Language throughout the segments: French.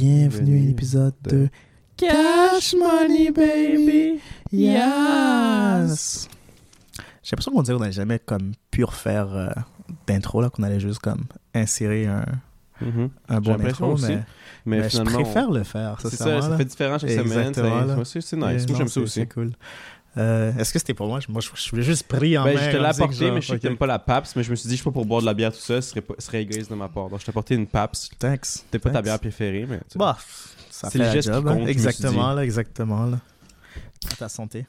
Bienvenue à l'épisode de Cash Money Baby. Yes. J'ai l'impression qu'on dirait qu'on n'allait jamais comme pu refaire euh, d'intro là, qu'on allait juste comme insérer un, Mhm. un bon intro, aussi. mais, Mais, mais je préfère le faire. c'est ça, fait différent chaque semaine. Exactement, aussi, C'est nice. Moi, j'aime ça aussi. C'est cool. Euh, Est-ce que c'était pour moi? Moi, je, je voulais juste prier en Ben, main. je te l'ai apporté, mais je sais que t'aimes pas la PAPS, mais je me suis dit, je suis pas pour boire de la bière tout ça, ce serait, serait égoïste de ma part. Donc, je t'ai apporté une PAPS. Thanks. C'était pas ta bière préférée, mais. Bah, ça C'est fait le geste job, hein. compte, Exactement, là, exactement, là. À ta santé.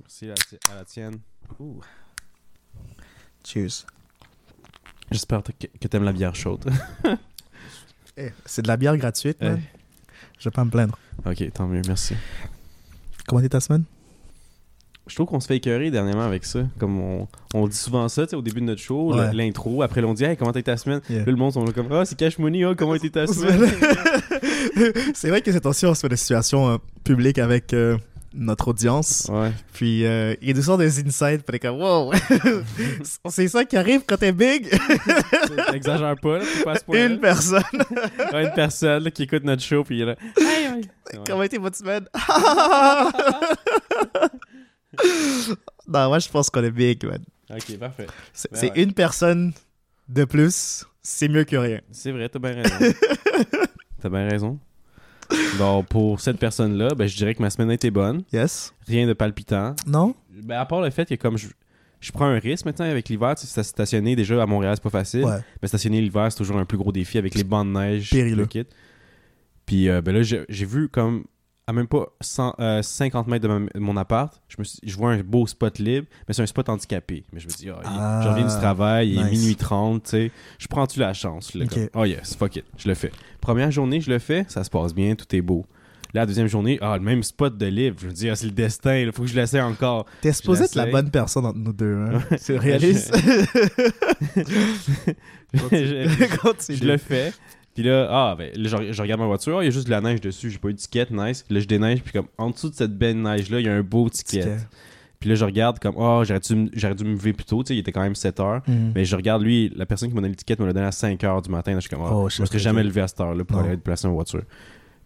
Merci à à la tienne. Cheers. J'espère que, que t'aimes la bière chaude. Eh, c'est de la bière gratuite, man. Eh. Je vais pas me plaindre. ok, tant mieux, merci. Comment était ta semaine? Je trouve qu'on se fait écœurer dernièrement avec ça. Comme on, on dit souvent ça, au début de notre show, Ouais. l'intro. Après, on dit, hey, comment t'as été ta semaine? Yeah. Là, le monde, on est comme, ah, c'est Cash Money, ah, comment a été ta semaine? c'est vrai que cette temps-ci, on se fait des situations euh, publiques avec euh, notre audience. ouais. Puis euh, il y a des insights. Puis on est comme, wow! c'est ça qui arrive quand t'es big? T'exagères pas, là, pas à ce. Une personne. Ouais, une personne là, qui écoute notre show, puis il est là. Hey. Comment a été votre semaine? Non, moi, je pense qu'on est big, man. Ok, parfait. C'est Ben ouais. une personne de plus, c'est mieux que rien. C'est vrai, t'as bien raison. t'as bien raison. Donc, pour cette personne-là, ben, je dirais que ma semaine a été bonne. Yes? Rien de palpitant. Non? Ben, à part le fait que comme je, je prends un risque maintenant avec l'hiver, tu sais, stationner déjà à Montréal, c'est pas facile. Ouais. Mais stationner l'hiver, c'est toujours un plus gros défi avec les bancs de neige. Périlleux. le kit. Puis euh, ben là, j'ai vu comme à même pas 100, euh, 50 mètres de, ma- de mon appart, je, me suis- je vois un beau spot libre, mais c'est un spot handicapé. Mais je me dis, ah, il- Ah, je reviens du travail, il est minuit 30, tu sais. Je prends-tu la chance? Là, Ok. comme, oh yes, fuck it, je le fais. Première journée, je le fais, ça se passe bien, tout est beau. Là, la deuxième journée, ah, le même spot de libre. Je me dis, ah, c'est le destin, il faut que je l'essaie encore. T'es supposé être la bonne personne entre nous deux, hein? C'est réaliste. je le fais. Puis là, ah, ben, là, je, je regarde ma voiture, il y a juste de la neige dessus, j'ai pas eu de ticket, nice. Là, je déneige, puis comme en dessous de cette belle neige-là, il y a un beau ticket. Ticket. Puis là, je regarde comme, oh, j'aurais dû, dû me lever plus tôt, tu sais, il était quand même 7 heures. Mhm. Mais je regarde, lui, la personne qui m'a donné le ticket me l'a donné à 5 heures du matin. Là, je suis comme, ah, Oh, je me serais jamais levé à cette heure-là pour Non. aller placer une voiture.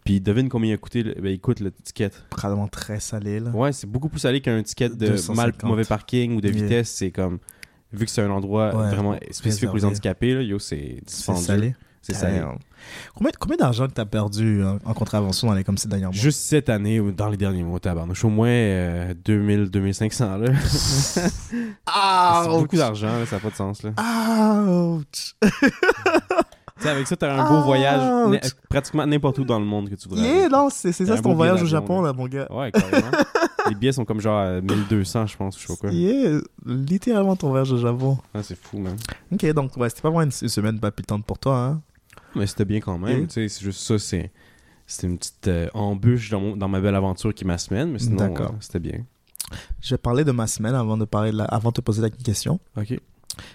Puis devine combien il a coûté, ben, il coûte le ticket. Probablement très salé, là. Ouais, c'est beaucoup plus salé qu'un ticket de 250. mal mauvais parking ou de Yeah. vitesse. C'est comme, vu que c'est un endroit Ouais, vraiment spécifique pour les handicapés, là, yo, c'est salé. C'est. Damn. Combien, combien d'argent que t'as perdu en, en contravention dans les comme ces derniers mois? Juste cette année ou dans les derniers mois, tabarnouche, au moins euh, 2000, 2500 là. Ah, c'est beaucoup d'argent, ça n'a pas de sens là. Ouch! Tu avec ça, t'as un beau voyage pratiquement n'importe où dans le monde que tu voudrais. Yeah, non, c'est ça, c'est ton voyage au Japon, là. mon gars. Ouais, carrément. les billets sont comme genre à 1200, je pense, je sais pas quoi. Yeah, littéralement ton voyage au Japon. Ah, c'est fou, man. Ok, donc, ouais, c'était pas vraiment une, une semaine palpitante pour toi, hein? Mais c'était bien quand même, c'est juste ça, c'est. C'était une petite euh, embûche dans, mon- dans ma belle aventure qui est ma semaine, mais sinon, euh, c'était bien. Je vais parler de ma semaine avant de, parler de la- avant de te poser la question. Ok.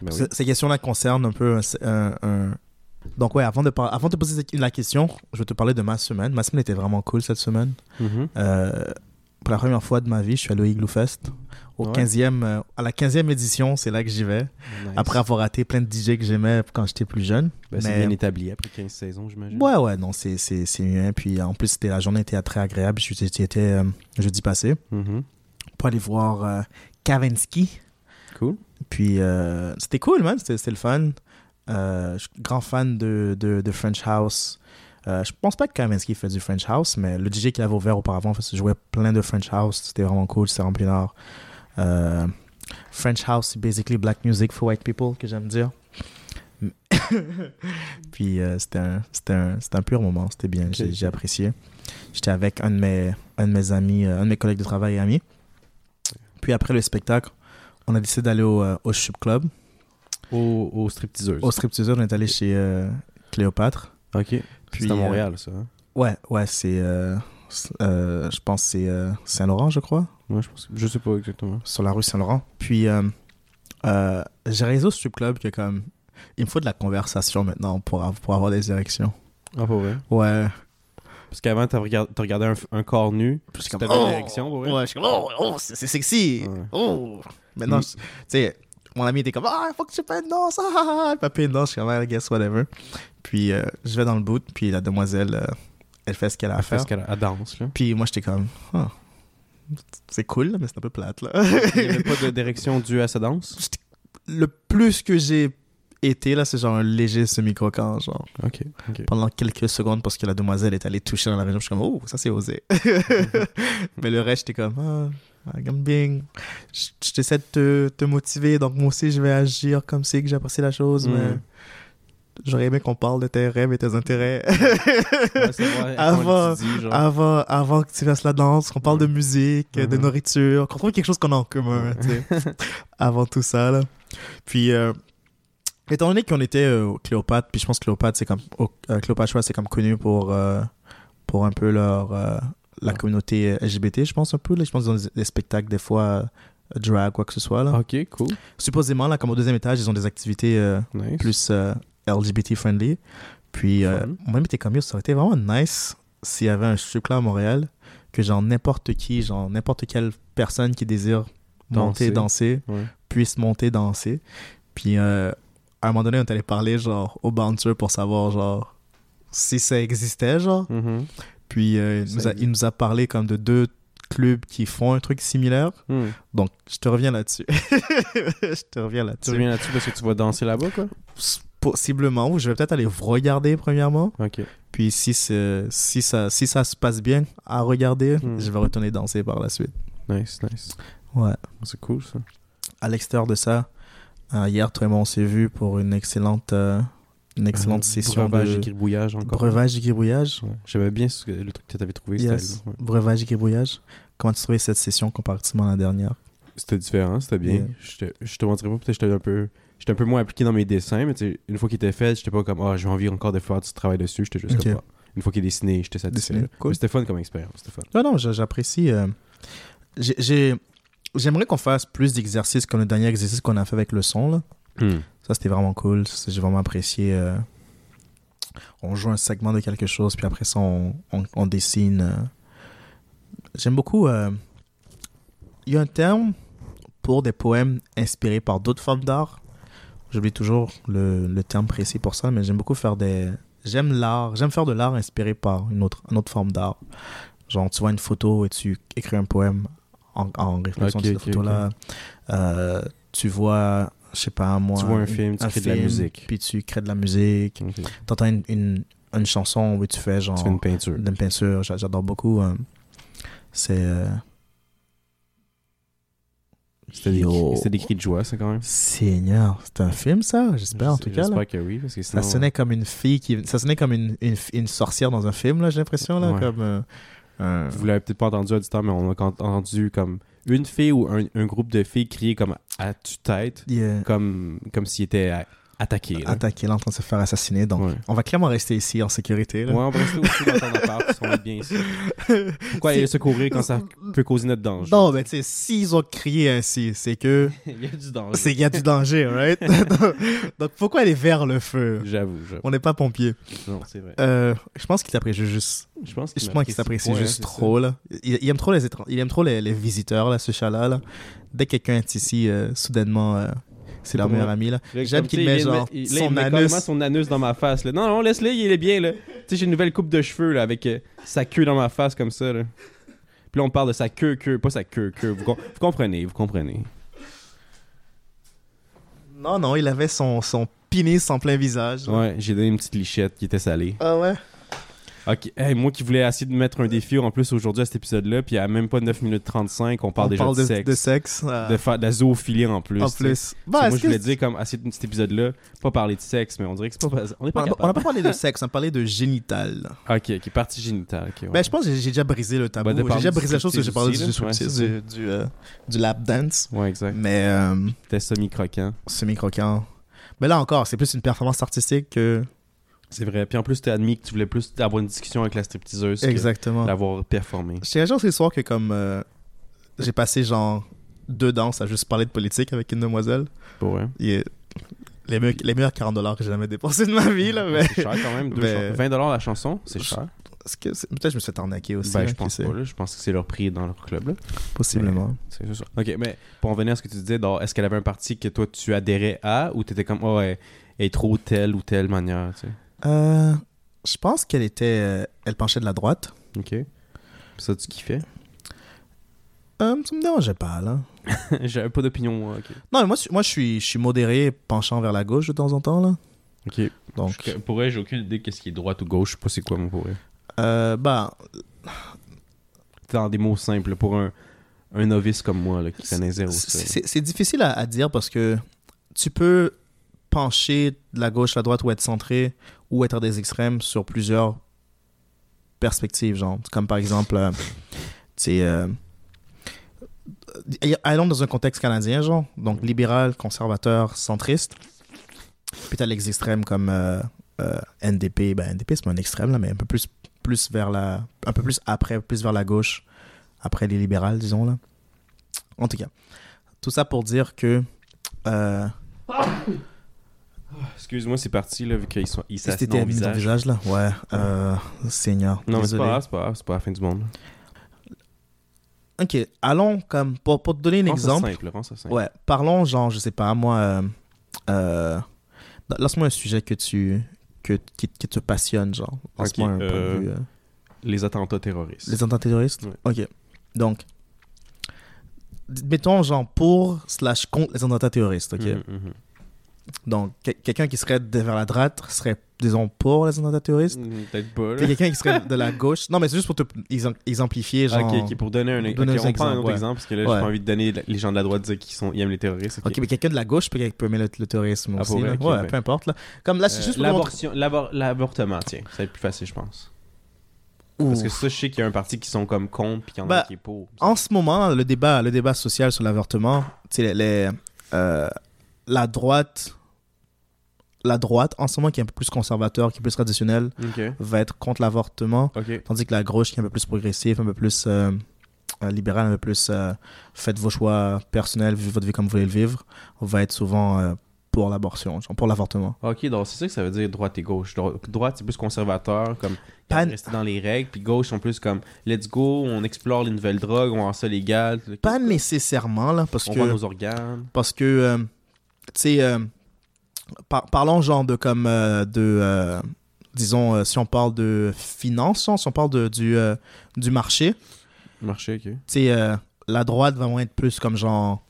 Ben oui. Ces questions-là concernent un peu un, Donc, ouais, avant de, par- avant de te poser la question, je vais te parler de ma semaine. Ma semaine était vraiment cool cette semaine. Mhm. Euh, pour la première fois de ma vie, je suis allé au Igloo Fest. Au Ouais. 15e, euh, à la 15e édition, c'est là que j'y vais. Nice. Après avoir raté plein de DJ que j'aimais quand j'étais plus jeune. Ben, c'est Mais- bien établi après 15 saisons, j'imagine. Ouais, ouais, non, c'est c'est- c'est mieux. Puis en plus, c'était la journée était très agréable. J'y étais euh, jeudi passé Mhm. pour aller voir euh, Kavinsky. Cool. Puis euh, c'était cool, man. C'était le fun. Euh, je suis grand fan de, de, de French House. Euh, je pense pas que Kavinsky fait du French House, mais le DJ qu'il avait ouvert auparavant faisait jouer plein de French House. C'était vraiment cool. C'était rempli d'art. Euh, French House, c'est basically black music for white people, que j'aime dire. Puis euh, c'était un, pur moment. C'était bien. J'ai apprécié. J'étais avec un de mes, un de mes amis, euh, un de mes collègues de travail et amis. Puis après le spectacle, on a décidé d'aller au, au strip club. Au, au stripteaseuse. Au stripteaseur, on est allé chez Cléopâtre. Ok. Puis, c'est à euh, Montréal, ça. hein? Ouais, ouais, c'est. euh, euh, je pense que c'est euh, Saint-Laurent, je crois. Ouais, je pense. Je sais pas exactement. Sur la rue Saint-Laurent. Puis, euh, j'ai réalisé au strip club que, comme. Il me faut de la conversation maintenant pour, pour avoir des érections. Ah, pas vrai? Ouais. Parce qu'avant, t'as regardé, t'as regardé un, un corps nu. Puis comme, t'avais oh! une pour vrai? Ouais, je suis comme, oh, oh, c'est c'est sexy. Ouais. Oh. Maintenant, Mm. tu sais, mon ami était comme, ah, il faut que tu payes une danse. Ah, ah, ah. Payé une danse. Je suis comme, I guess, whatever. Puis, euh, je vais dans le boot. Puis, la demoiselle, euh, elle fait ce qu'elle a à Elle fait faire. ce qu'elle elle danse, là. Puis moi, j'étais comme, Ah, c'est cool, mais c'est un peu plate, là. Il n'y avait pas de direction due à sa danse? le plus que j'ai été, là, c'est genre un léger semi-croquant, genre, pendant quelques secondes, parce que la demoiselle est allée toucher dans la région. Je suis comme, oh, ça c'est osé. mais le reste, j'étais comme, ah, I'm being... Je je t'essaie de te, te motiver, donc moi aussi, je vais agir comme c'est que j'apprécie la chose, mais Mm. j'aurais aimé qu'on parle de tes rêves et tes intérêts. Ouais, vrai, Avant- dit, avant, avant que tu fasses la danse, qu'on parle de Ouais. musique, de Mhm. nourriture, qu'on trouve quelque chose qu'on a en commun, avant tout ça, là. Puis, euh, étant donné qu'on était euh, au Cléopâtre, puis je pense que Cléopâtre, c'est comme, euh, Cléopâtre, c'est comme connu pour, euh, pour un peu leur, la Ouais. communauté LGBT, je pense un peu, là. Je pense qu'ils ont des, spectacles, des fois, euh, drag, quoi que ce soit, là. Ok, cool. Supposément, là, comme au deuxième étage, ils ont des activités euh, Nice. plus euh, LGBT friendly. Puis, euh, Fun. moi, j'étais comme, ça aurait été vraiment nice s'il y avait un strip club à Montréal, que genre n'importe qui, genre n'importe quelle personne qui désire monter, danser, Ouais. puisse monter, danser. Puis, à un moment donné, on est allé parler, genre, au bouncer pour savoir, genre, si ça existait, genre. Mhm. Puis, euh, il, nous a, il nous a parlé comme de deux clubs qui font un truc similaire. Hmm. Donc, je te reviens là-dessus. je te reviens Tu là-dessus. reviens là-dessus parce que tu vas danser là-bas, quoi? Possiblement, ou je vais peut-être aller regarder premièrement. Puis si, si, ça, si ça se passe bien à regarder, Hmm. je vais retourner danser par la suite. Nice, nice. Ouais. C'est cool, ça. À l'extérieur de ça, euh, hier, toi et moi, on s'est vus pour une excellente, euh, une excellente Euh, session breuvage de et gribouillage encore. breuvage et gribouillage. Ouais. J'aimais bien ce que- le truc que tu avais trouvé. Yes. Ouais. Breuvage et gribouillage. Comment tu trouvais cette session comparativement à la dernière? C'était différent, c'était bien. Yeah. Je, te, je te mentirais pas, peut-être j'étais un peu... J'étais un peu moins appliqué dans mes dessins, mais une fois qu'il était fait, j'étais pas comme « Ah, j'ai envie encore de faire du travail dessus », j'étais juste Ok. comme Ah. Une fois qu'il est dessiné, j'étais satisfait. Cool. C'était fun comme expérience, c'était fun. Non, non, j'a- j'apprécie. euh, j'ai- J'aimerais qu'on fasse plus d'exercices comme le dernier exercice qu'on a fait avec le son. Là. Ça, c'était vraiment cool. J'ai vraiment apprécié. euh, On joue un segment de quelque chose, puis après ça, on, on- on dessine. euh. J'aime beaucoup. euh, Il y a un terme pour des poèmes inspirés par d'autres formes d'art. J'oublie toujours le, le terme précis pour ça, mais j'aime beaucoup faire des. J'aime l'art. J'aime faire de l'art inspiré par une autre, une autre forme d'art. Genre, tu vois une photo et tu écris un poème en, en réflexion Ok, de cette photo-là. Euh, tu vois, je sais pas, moi. Tu vois un film, tu crées de la musique. Puis tu crées de la musique. Ok. T'entends une, une, une chanson où tu fais genre. Tu fais une peinture. D'une peinture. J'a- J'adore beaucoup. euh, c'est. euh, C'était des, c'était des cris de joie, ça, quand même. Seigneur, c'est un film ça? J'espère en tout cas. J'espère que oui, parce que sinon... Ça sonnait comme une fille qui. Ça sonnait comme une, une, une sorcière dans un film, là, j'ai l'impression, là. Ouais. Comme. euh, Vous l'avez peut-être pas entendu à du temps, mais on a entendu comme une fille ou un, un groupe de filles crier comme à tue-tête, Yeah. comme, comme s'ils étaient attaqués. là. attaqué, là, en train de se faire assassiner. Donc, Ouais. on va clairement rester ici en sécurité. Là. Ouais, on va rester aussi dans ton appart, parce qu'on est bien ici. Pourquoi aller se courir quand ça peut causer notre danger? Non, mais tu sais, s'ils ont crié ainsi, c'est que. Il y a du danger. C'est qu'il y a du danger, right? donc, donc, pourquoi aller vers le feu? J'avoue. On n'est pas pompier. Non, c'est vrai. Euh, je pense qu'il t'apprécie juste. Je pense qu'il s'apprécie juste trop, là. Il, il aime trop les étran- Il aime trop les, les visiteurs, là, ce chat-là, là. Dès que quelqu'un est ici, euh, soudainement, euh, c'est leur pas meilleur vrai. ami, là. J'aime qu'il met, genre, il, son met anus. son anus dans ma face. Là. Non, non, laisse-le, il est bien. là. Tu sais, j'ai une nouvelle coupe de cheveux là, avec euh, sa queue dans ma face comme ça. Là. Puis là, on parle de sa queue, queue, pas sa queue, queue. Vous, com- vous comprenez, vous comprenez. Non, non, il avait son, son pénis en plein visage. là. Ouais, j'ai donné une petite lichette qui était salée. Ah ouais? Ok, hey, moi qui voulais essayer de mettre un défi en plus aujourd'hui à cet épisode-là, puis à même pas 9 minutes 35, on parle On déjà parle de, de, sexe. de sexe. euh, De de la zoophilie en plus. en plus. Bah, moi, je voulais dire, comme, à cet épisode-là, pas parler de sexe, mais on dirait que c'est pas. On pas n'a capable. on a pas parlé de sexe, on a parlé de génital. Ok, ok, partie génitale. ok, ouais. Ben, je pense que j'ai déjà brisé le tabou. Bah, j'ai déjà brisé la chose que j'ai parlé du, du, du, euh, du lap dance. Ouais, exact. Mais euh, C'était semi-croquant. semi-croquant. Mais là encore, c'est plus une performance artistique que. C'est vrai. Puis en plus, t'as admis que tu voulais plus avoir une discussion avec la stripteaseuse Exactement. l'avoir performé. Je t'ai ce soir que comme. euh, j'ai passé genre deux danses à juste parler de politique avec une demoiselle. Et les, meilleurs, les meilleurs 40 dollars que j'ai jamais dépensés de ma vie, là. Mais... C'est cher quand même. deux Mais- chansons. 20$ la chanson, c'est cher. Que Peut-être que je me suis fait arnaquer aussi. Ben, là, je pense sait. pas. Là. Je pense que c'est leur prix dans leur club. Là. Possiblement. C'est ça. Ok, mais pour en venir à ce que tu disais, est-ce qu'elle avait un parti que toi tu adhérais à ou t'étais comme, oh, elle est trop telle ou telle manière, tu sais? Euh, Je pense qu'elle était. euh, elle penchait de la droite. Ok. Ça, tu kiffais? Euh, ça me dérangeait pas, là. J'avais pas d'opinion, moi. Ok. Non, mais moi, je- moi je, suis, je suis modéré, penchant vers la gauche de temps en temps, là. Ok. Donc, Je- Pour vrai, j'ai aucune idée qu'est-ce qui est droite ou gauche. Je sais pas c'est quoi, mon pour vrai. euh, bah, Dans des mots simples, pour un, un novice comme moi, là, qui connaît zéro ça. c'est c'est- c'est difficile à, à dire parce que tu peux pencher de la gauche à la droite ou être centré ou être des extrêmes sur plusieurs perspectives, genre. Comme par exemple, euh, tu sais, euh, allons dans un contexte canadien, genre. Donc, libéral, conservateur, centriste. Puis t'as les extrêmes comme euh, euh, NDP. Ben, NDP, c'est pas un extrême, là, mais un peu plus, plus vers la... Un peu plus après, plus vers la gauche. Après les libérales, disons, là. En tout cas, tout ça pour dire que... Excuse-moi, c'est parti, là, vu qu'ils sont ils dans le visage. là? Ouais, euh, Seigneur. Non, mais c'est pas grave, c'est pas grave, c'est pas la fin du monde. Ok, allons comme... Pour, pour te donner un exemple... simple, simple. Ouais, parlons, genre, je sais pas, moi... Euh, euh, Lance-moi un sujet que tu... Que, qui, qui te passionne, genre. Lance-moi un point euh, de vue... euh, Les attentats terroristes. Les attentats terroristes? Ouais. Ok. Donc, mettons, genre, pour slash contre les attentats terroristes, ok? Mhm. Donc, que- quelqu'un qui serait de- vers la droite serait, disons, pour les attentats terroristes. Mhm, Peut-être pas, quelqu'un qui serait de la gauche. Non, mais c'est juste pour te exem- exemplifier, genre. Ok, pour donner un, pour donner ok, un on prend un exemple, autre ouais. exemple parce que là, Ouais. j'ai pas envie de donner les gens de la droite qu'ils sont, ils aiment les terroristes. ok. Mais quelqu'un de la gauche peut, peut aimer le, le terrorisme Ah, aussi. vrai, ouais, peu importe. Là. Comme là, c'est Euh, juste pour L'avortement, tiens, ça va être plus facile, je pense. Parce que ça, je sais qu'il y a un parti qui sont comme contre, puis qu'il y en a Bah, qui est pour. En ce moment, le débat, le débat social sur l'avortement, tu sais, les, les, euh, la droite, la droite, en ce moment, qui est un peu plus conservateur, qui est plus traditionnelle, Ok, va être contre l'avortement, tandis que la gauche, qui est un peu plus progressive, un peu plus euh, euh, libérale, un peu plus euh, faites vos choix personnels, vivez votre vie comme vous voulez le vivre, va être souvent euh, pour l'abortion, pour l'avortement. Ok, donc c'est ça que ça veut dire droite et gauche. Dro- Droite, c'est plus conservateur, comme Pas- rester dans les règles, puis gauche, sont plus comme let's go, on explore les nouvelles drogues, on rend ça légal. Pas nécessairement, là, parce On que... vend nos organes. Parce que, tu sais, euh, par- parlons genre de comme euh, de, euh, disons, si on parle de finance, si on parle de, du, du marché, Marché, ok. tu sais, la droite va vraiment être plus comme genre,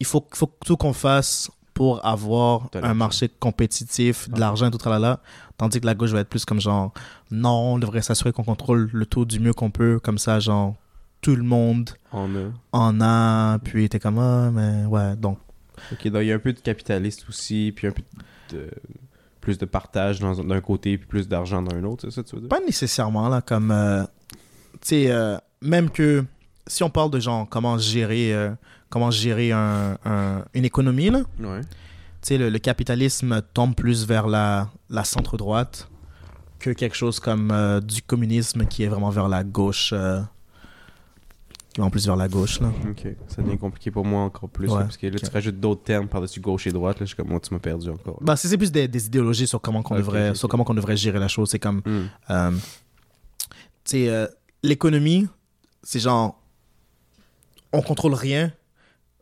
il faut, faut tout qu'on fasse pour avoir un marché compétitif, de Ah. l'argent tout tralala, tandis que la gauche va être plus comme genre, non, on devrait s'assurer qu'on contrôle le taux du mieux qu'on peut, comme ça, genre, tout le monde a. en a, puis t'es comme, ah, mais ouais, donc, Ok, donc il y a un peu de capitaliste aussi, puis un peu de. Plus de partage d'un côté, puis plus d'argent d'un autre, c'est ça tu veux dire? Pas nécessairement, là, comme. euh, tu sais, euh, même que si on parle de genre comment gérer, euh, comment gérer un, un- une économie, là, tu Ouais. sais, le, le capitalisme tombe plus vers la, la centre-droite que quelque chose comme du communisme qui est vraiment vers la gauche. Qui va en plus vers la gauche, là. Ok, ça devient compliqué pour moi encore plus, Ouais, là, parce que là, ok. tu rajoutes d'autres termes par-dessus gauche et droite, là, je suis comme, moi, tu m'as perdu encore. Bah, c'est plus des, des idéologies sur comment qu'on devrait, sur comment qu'on devrait gérer la chose. C'est comme, Hmm. Euh, tu sais, euh, l'économie, c'est genre, on contrôle rien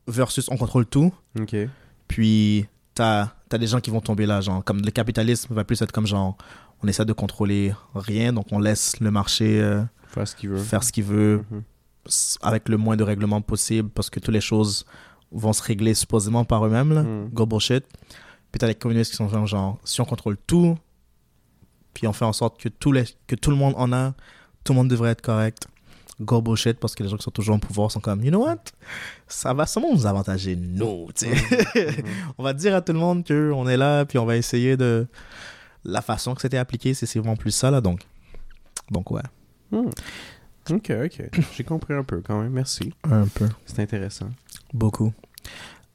versus on contrôle tout. Ok. Puis, t'as as des gens qui vont tomber là, genre, comme le capitalisme va plus être comme genre, on essaie de contrôler rien, donc on laisse le marché euh, Faire ce qu'il veut. faire ce qu'il veut Mhm. Avec le moins de règlements possible parce que toutes les choses vont se régler supposément par eux-mêmes. là. Mhm. Go bullshit. Puis t'as les communistes qui sont genre, genre, si on contrôle tout, puis on fait en sorte que, tous les, que tout le monde en a, tout le monde devrait être correct. Go bullshit parce que les gens qui sont toujours en pouvoir sont comme, you know what? Ça va sûrement nous avantager, nous. Mhm. on va dire à tout le monde qu'on est là, puis on va essayer de. La façon que c'était appliqué, c'est c'est vraiment plus ça, là, donc. Donc, ouais. Hmm. Ok, ok. J'ai compris un peu quand même, merci. Un peu. C'est intéressant. Beaucoup.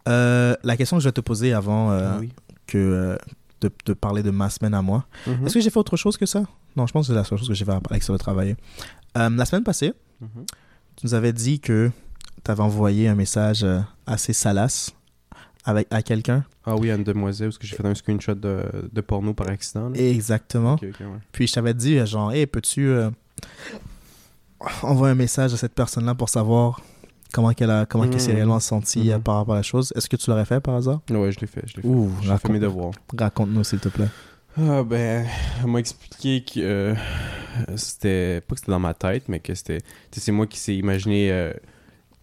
Euh, la question que je vais te poser avant euh, Ah oui. que euh, de, de parler de ma semaine à moi. Mhm. Est-ce que j'ai fait autre chose que ça? Non, je pense que c'est la seule chose que j'ai fait avec ça de travailler. La semaine passée, Mhm. tu nous avais dit que tu avais envoyé un message assez salace avec, à quelqu'un. Ah oui, à une demoiselle, parce que j'ai fait un screenshot de, de porno par accident. là. Exactement. Ouais. Puis je t'avais dit, genre, hey, peux-tu euh, envoyer un message à cette personne-là pour savoir comment qu'elle a, comment qu'elle s'est Mhm. réellement sentie euh, Mhm. par rapport à la chose Est-ce que tu l'aurais fait par hasard? Ouais, je l'ai fait, je l'ai fait. Ouh, J'ai fait raconte- mes devoirs. Raconte-nous, s'il te plaît. Ah ben, elle m'a expliqué que euh, c'était pas que c'était dans ma tête, mais que c'était, c'est moi qui s'est imaginé euh,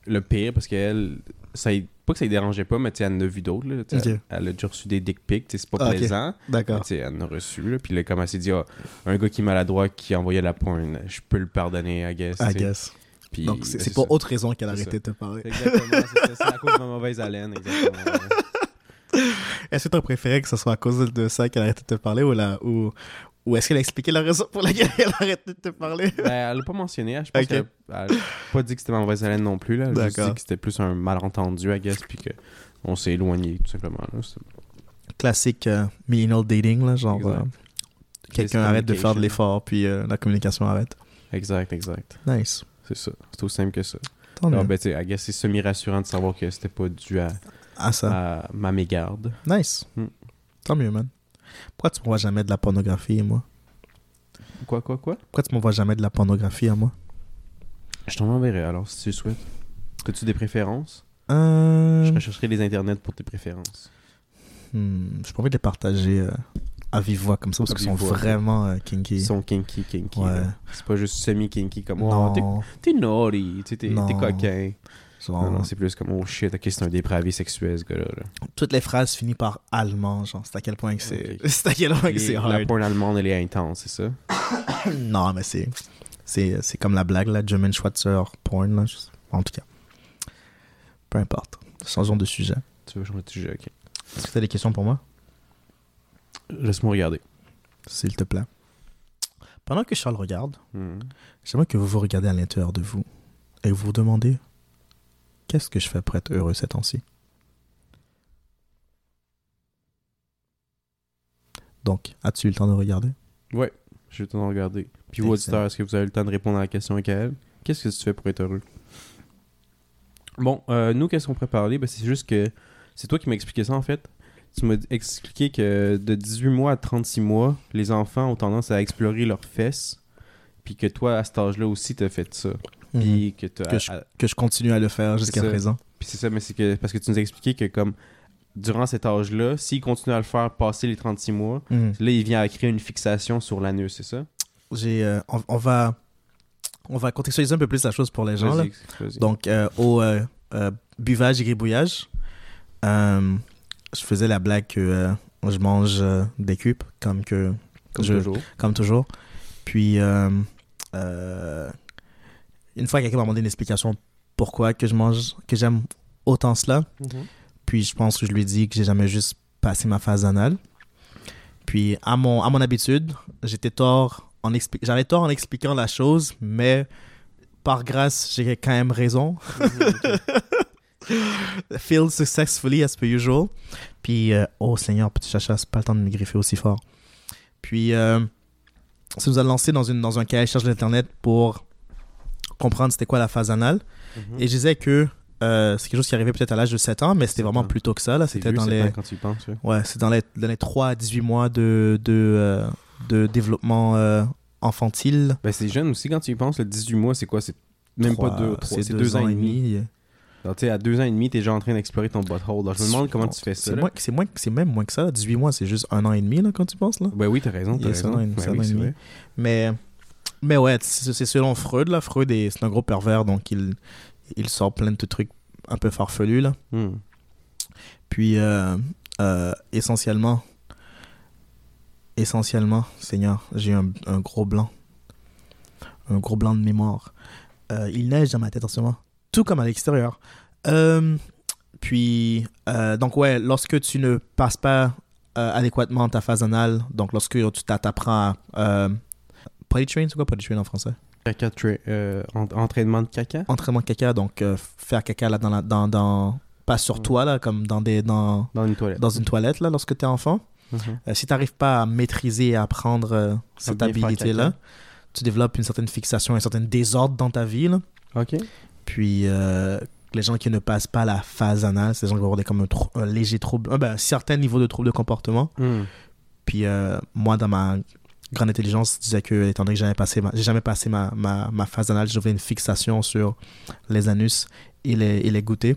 le pire parce qu'elle, ça, y- pas que ça lui dérangeait pas, mais elle en a vu d'autres. là. Elle a déjà reçu des dick pics, c'est pas Ah, ok. plaisant. D'accord. elle en a reçu. Là, puis là, comme elle s'est dit, ah, un gars qui est maladroit qui envoyait la porn, je peux le pardonner, I guess. I guess. Puis, Donc, c'est ben, c'est pour ça. autre raison qu'elle a arrêté de te parler. Exactement, c'est ça. C'est à cause de ma mauvaise haleine, exactement. Est-ce que tu préféré que ce soit à cause de ça qu'elle a arrêté de te parler ou, la, ou, ou est-ce qu'elle a expliqué la raison pour laquelle elle a arrêté de te parler? Ben, elle l'a pas mentionné. hein. Je pense qu'elle elle a pas dit que c'était ma mauvaise haleine non plus. Là. Elle a juste dit que c'était plus un malentendu, I guess, puis qu'on s'est éloigné, tout simplement. Là. Classique euh, millennial dating, là, genre euh, quelqu'un arrête de faire de l'effort puis euh, la communication arrête. Exact, exact. Nice. C'est ça. C'est aussi simple que ça. Tant Alors, mieux. ben, tu sais, I guess c'est semi-rassurant de savoir que c'était pas dû à, Ah, ça. à ma mégarde. Nice. Hmm. Tant mieux, man. Pourquoi tu m'envoies jamais de la pornographie, moi? Quoi, quoi, quoi? Pourquoi tu m'envoies jamais de la pornographie à moi? Je t'en enverrai alors si tu le souhaites. As-tu des préférences? Euh... Je rechercherai les internets pour tes préférences. hmm, J'ai pas envie de les partager euh, à vive voix comme ça parce À qu'ils sont voix. vraiment euh, kinky. Ils sont kinky, kinky. Ouais. C'est pas juste semi-kinky comme oh, t'es- non, t'es naughty, t'es coquin. Non, non, c'est plus comme oh shit, ok, c'est un dépravé sexuel ce gars-là. là. toutes les phrases finissent par allemand, genre, c'est à quel point que c'est... C'est à quel point que c'est La hard. porn allemande, elle est intense, c'est ça? Non, mais c'est... C'est c'est comme la blague, là, German Schweitzer porn, là. En tout cas. Peu importe. Changeons de sujet. Tu veux changer de sujet, ok. Est-ce que tu as des questions pour moi? Laisse-moi regarder. S'il te plaît. Pendant que Charles regarde, Hmm. j'aimerais que vous vous regardez à l'intérieur de vous et vous vous demandez qu'est-ce que je fais pour être heureux ces temps-ci? Donc, as-tu eu le temps de regarder? Ouais, j'ai eu le temps de regarder. Puis vous, auditeurs, est-ce que vous avez eu le temps de répondre à la question avec elle? Qu'est-ce que tu fais pour être heureux? Bon, euh, nous, qu'est-ce qu'on pourrait parler? Ben, C'est juste que c'est toi qui m'as expliqué ça en fait. Tu m'as expliqué que de 18 mois à 36 mois, les enfants ont tendance à explorer leurs fesses. Puis que toi, à cet âge-là aussi, t'as fait ça. Puis que. Mhm. Que je- Que je continue à le faire jusqu'à présent. Puis c'est ça, mais c'est que parce que tu nous as expliqué que comme durant cet âge-là, s'il continue à le faire passer les 36 mois, Mhm. là il vient à créer une fixation sur l'anus, c'est ça? J'ai, euh, on, on va, on va contextualiser un peu plus la chose pour les gens. là. Donc, euh, au euh, buvage et gribouillage, je faisais la blague que je mange des cubes, comme, que, comme je- toujours. comme toujours. Puis, euh, euh, une fois, quelqu'un m'a demandé une explication pourquoi que je mange, que j'aime autant cela. Puis, je pense que je lui ai dit que j'ai jamais juste passé ma phase anale. Puis, à mon, à mon habitude, j'étais tort en j'avais tort en expliquant la chose, mais par grâce, j'ai quand même raison. Failed successfully as per usual. Puis, euh, oh Seigneur, petit chacha, c'est pas le temps de me griffer aussi fort. Puis, ça nous a lancé dans, une, dans un cahier charge d'Internet pour comprendre c'était quoi la phase anale. Mhm. Et je disais que euh, c'est quelque chose qui arrivait peut-être à l'âge de 7 ans, mais c'était 7 vraiment ans. plus tôt que ça. C'était dans les, ans quand tu y penses. ouais. dans les, dans les 3 à 18 mois de, de, euh, de développement euh, infantile. Ben, c'est jeune aussi quand tu y penses. Le 18 mois, c'est quoi? C'est même pas Trois- deux, trois, c'est deux ans et demi. Tu sais, à deux ans et demi, t'es déjà en train d'explorer ton butthole. Alors, je me demande comment tu fais ça. C'est là. moins- C'est moins- c'est même moins que ça. là. 18 mois, c'est juste un an et demi là, quand tu penses. Là. Ben oui, t'as raison, t'as raison. un an et- Ben c'est un oui, an et c'est demi. vrai. Mais, mais ouais, c'est c'est selon Freud. Là. Freud, est- c'est un gros pervers, donc il, il sort plein de trucs un peu farfelus. Là. Hmm. Puis, euh, euh, essentiellement, essentiellement, Seigneur, j'ai un gros blanc. Un gros blanc de mémoire. Euh, il neige dans ma tête en ce moment. Tout comme à l'extérieur. Euh, puis, euh, donc ouais, lorsque tu ne passes pas euh, adéquatement ta phase anale, donc lorsque tu t'a- t'apprends à... Potty train, c'est quoi potty train en français? Caca tra- en- entraînement de caca? Entraînement de caca, donc faire caca là dans, la, dans, dans... Pas sur toi, là, comme dans, des, dans, dans une toilette. dans une toilette, là, lorsque tu es enfant. Mhm. Si tu n'arrives pas à maîtriser et à apprendre cette habilité-là, tu développes une certaine fixation, un certain désordre dans ta vie. là. Ok. Puis euh, les gens qui ne passent pas la phase anale, c'est des gens qui vont avoir des, comme un, un léger trouble, un, ben, certain niveau de trouble de comportement. Hmm. Puis euh, moi, dans ma grande intelligence, je disais que, étant donné que j'avais passé ma- j'ai jamais passé ma, ma, ma phase anale, j'avais une fixation sur les anus et les, et les goûters.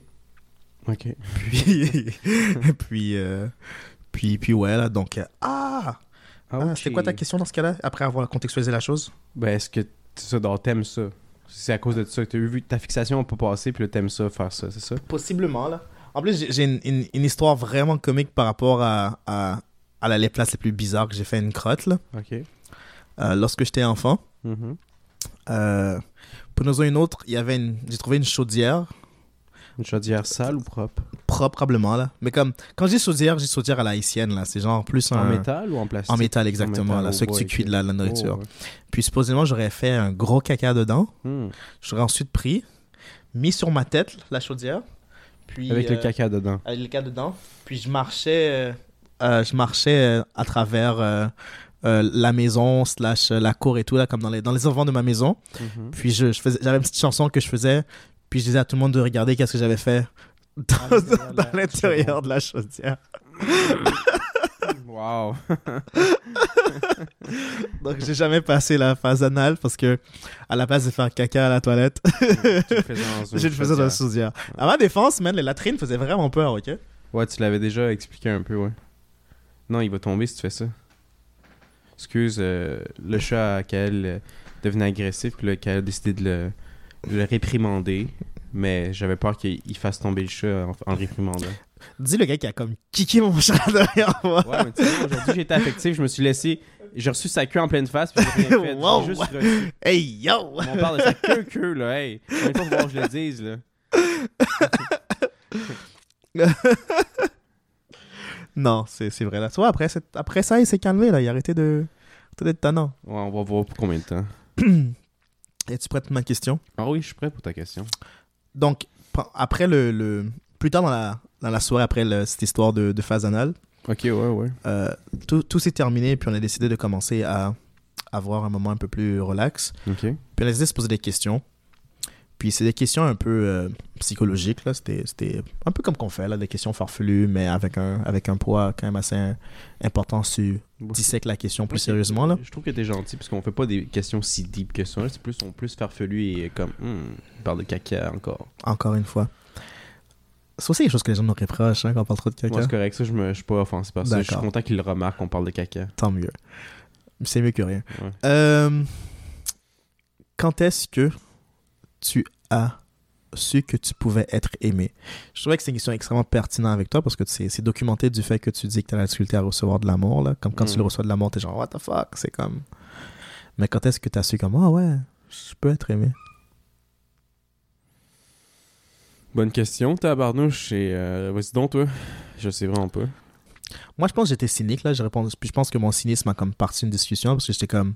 Ok. Puis, puis, euh, puis, puis ouais, là, donc, euh, ah! Ah, c'était quoi ta question dans ce cas-là, après avoir contextualisé la chose? Ben, est-ce que ça, dans t'aimes ça? C'est à cause de ça que t'as vu ta fixation pas passé, puis là, t'aimes ça, faire ça, c'est ça? Possiblement, là. En plus, j'ai- une, une- une histoire vraiment comique par rapport à, à, à la- les places les plus bizarres que j'ai fait une crotte, là. Ok. Euh, lorsque j'étais enfant, Mhm. euh, pour nous une autre, il y avait une... J'ai trouvé une chaudière, Une chaudière sale ou propre? propre probablement, là. Mais comme, quand je dis chaudière, je dis chaudière à la haïtienne, là. C'est genre plus un... En métal ou en plastique? En métal, exactement, métal, là. Ceux que tu cuis de la, la nourriture. Oh, ouais. Puis supposément, j'aurais fait un gros caca dedans. Hmm. J'aurais ensuite pris, mis sur ma tête la chaudière. Puis, Avec le euh, caca dedans. avec le caca dedans. Puis je marchais, euh, euh, je marchais à travers euh, euh, la maison, slash euh, la cour et tout, là, comme dans les, dans les enfants de ma maison. Mhm. Puis je, je faisais, j'avais une petite chanson que je faisais. Puis je disais à tout le monde de regarder qu'est-ce que j'avais fait dans, À l'intérieur de dans la- l'intérieur de la chaudière. Wow. Donc j'ai jamais passé la phase anale parce que à la place de faire caca à la toilette, tu le faisais dans une je le faisais dans la chaudière. À ma défense, man, les latrines faisaient vraiment peur, ok? Ouais, tu l'avais déjà expliqué un peu, ouais. Non, il va tomber si tu fais ça. Excuse, euh, le chat à Kael euh, devenait agressif, puis là, Kael a décidé de le, le réprimander. Mais j'avais peur qu'il il fasse tomber le chat en, en le réprimandant. Dis le gars qui a comme kické mon chat derrière moi. Ouais, mais tu sais, aujourd'hui, été affectif, je me suis laissé. J'ai reçu sa queue en pleine face, puis j'ai rien fait. Wow. J'ai juste reçu. Hey yo! On parle de sa queue, queue, là, hey. Faut voir que je le dise, là? Non, c'est vrai là. Tu vois, après, après ça, il s'est calmé là. Il a arrêté de d'être tannant. Ouais, on va voir pour combien de temps. Es-tu prêt pour ma question? Ah oui, je suis prêt pour ta question. Donc, après le, le- Plus tard dans la, dans la soirée, après le- cette histoire de, de phase anale, Ok, ouais, ouais. euh, tout, tout s'est terminé, puis on a décidé de commencer à avoir un moment un peu plus relax. Ok. Puis on a décidé de se poser des questions. Puis c'est des questions un peu euh, psychologiques, là. C'était, un peu comme qu'on fait, là, des questions farfelues, mais avec un, avec un poids quand même assez important sur dissèque la question plus sérieusement, là. Je trouve que t'es gentil parce qu'on fait pas des questions si deep que ça. C'est plus on plus farfelu et comme hmm, parle de caca encore. Encore une fois. C'est aussi quelque chose que les gens nous reprochent hein, quand on parle trop de caca. Moi c'est correct, ça je me je suis pas offensé par ça. Je suis content qu'ils le remarquent qu'on parle de caca. Tant mieux. C'est mieux que rien. Ouais. Euh, quand est-ce que tu as su que tu pouvais être aimé Je trouvais que c'est une question extrêmement pertinente avec toi parce que c'est documenté du fait que tu dis que tu as la difficulté à recevoir de l'amour. là. Comme quand tu Mm. le reçois de l'amour, tu es genre, what the fuck? C'est comme. Mais quand est-ce que tu as su comme, ah ouais, je peux être aimé? Bonne question, tabarnouche. Et euh, vas-y donc toi. Je sais vraiment pas. Moi, je pense que j'étais cynique, là. Je réponds, puis je pense que mon cynisme a comme parti d'une discussion parce que j'étais comme,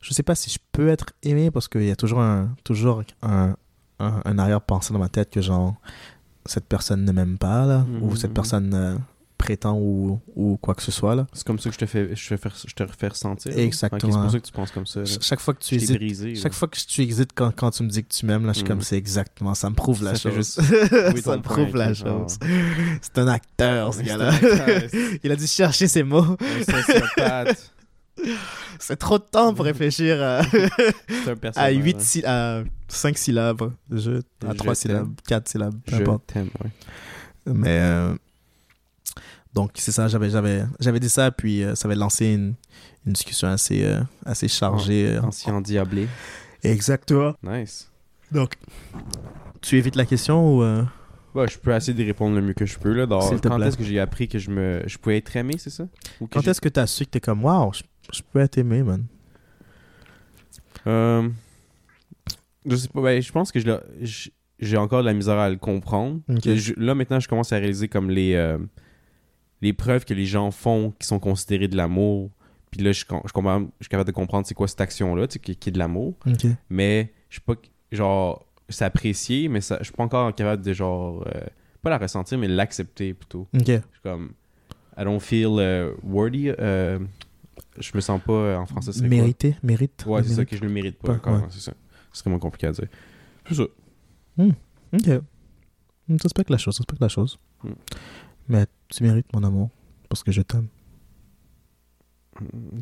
je sais pas si je peux être aimé parce qu'il y a toujours un, toujours un, un, un arrière-pensée dans ma tête que genre, cette personne ne m'aime pas, là, ou Mhm, cette personne euh, prétend ou, ou quoi que ce soit, là. C'est comme ça que je te fais je te fais, je te fais ressentir. Exactement. C'est pour ça que tu penses comme ça. Ch- chaque fois que tu hésites, brisé. chaque fois que tu hésites quand, quand tu me dis que tu m'aimes, là, je suis comme, c'est exactement, ça me prouve la Ça chose. juste ça me prouve la chose. C'est un acteur, ce gars-là. Il a dû chercher ses mots. Un sociopathe. C'est trop de temps pour réfléchir à, à personnage. 8 hein. sy- à 5 syllabes. Je, à Je 3 t'aime. syllabes, 4 syllabes, peu Je importe. ouais. Mais euh, donc c'est ça, j'avais j'avais j'avais dit ça puis euh, ça avait lancé une, une discussion assez euh, assez chargée. Ancien diablé. Exactement. Nice. Donc tu évites la question ou je peux essayer d'y répondre le mieux que je peux. Là, dans- quand est-ce que j'ai appris que je me je pouvais être aimé, c'est ça? Ou quand est-ce que tu as su que t'es comme waouh, je, je peux être aimé man. Euh, Je sais pas, ben, je pense que je l'ai- j- j'ai encore de la misère à le comprendre. Je- là, maintenant, je commence à réaliser comme les, euh, les preuves que les gens font qui sont considérées de l'amour. Puis là, je, je, comprends- je suis capable de comprendre c'est quoi cette action-là, tu sais, qui, qui est de l'amour. Mais je suis pas, genre, c'est apprécié, mais ça, je suis pas encore capable de, genre, euh, pas la ressentir, mais l'accepter plutôt. Je suis comme, I don't feel euh, worthy. euh, je me sens pas, euh, en français, c'est quoi? Mérité, mérite. Ouais, c'est ça, que je le mérite pas Pas, encore. ouais. C'est ça. Ce serait moins compliqué à dire. C'est ça. OK. Hmm, Ça respecte la chose, ça respecte la chose. Hmm. Mais tu mérites mon amour parce que je t'aime.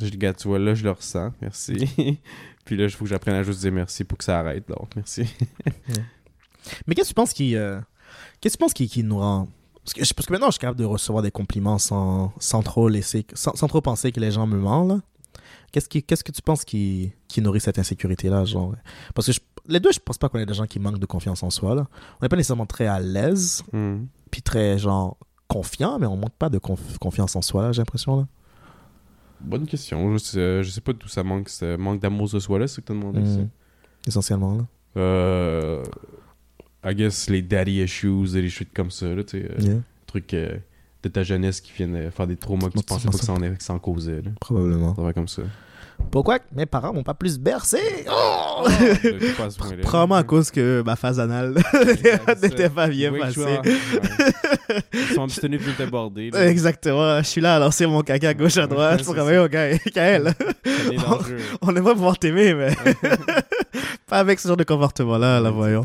Je le gars, tu vois, là, je le ressens. Merci. Puis là, il faut que j'apprenne à juste dire merci pour que ça arrête. Donc, merci. Mais qu'est-ce que tu penses qui euh, qu'est-ce que tu penses qui, qui nous rend Parce que, parce que maintenant, je suis capable de recevoir des compliments sans, sans trop laisser, sans, sans trop penser que les gens me mentent. Qu'est-ce qui, qu'est-ce que tu penses qui, qui nourrit cette insécurité-là, genre? Parce que je- les deux, je pense pas qu'on est des gens qui manquent de confiance en soi, là. On n'est pas nécessairement très à l'aise, Hmm. puis très, genre, confiant, mais on manque pas de conf- confiance en soi, là, j'ai l'impression, là. Bonne question. Je sais, je sais pas d'où ça manque, ce manque d'amour de soi là, c'est ce que t'as demandé. Mhm. Essentiellement, là. Euh. I guess les daddy issues et les shit comme ça, là, tu sais. euh, Yeah, trucs euh, de ta jeunesse qui viennent euh, faire des traumas que tu pensais pas que ça- en, que ça en causait, là. probablement. Ça va comme ça. Pourquoi mes parents m'ont pas plus bercé? Oh! Point-là. Probablement à cause que ma phase anale n'était pas bien je passée. abstenus de t'aborder. là. Exactement, je suis là à lancer mon caca à gauche à droite comme, Ça devient dangereux. on aimerait pouvoir t'aimer, mais pas avec ce genre de comportement-là, là, voyons.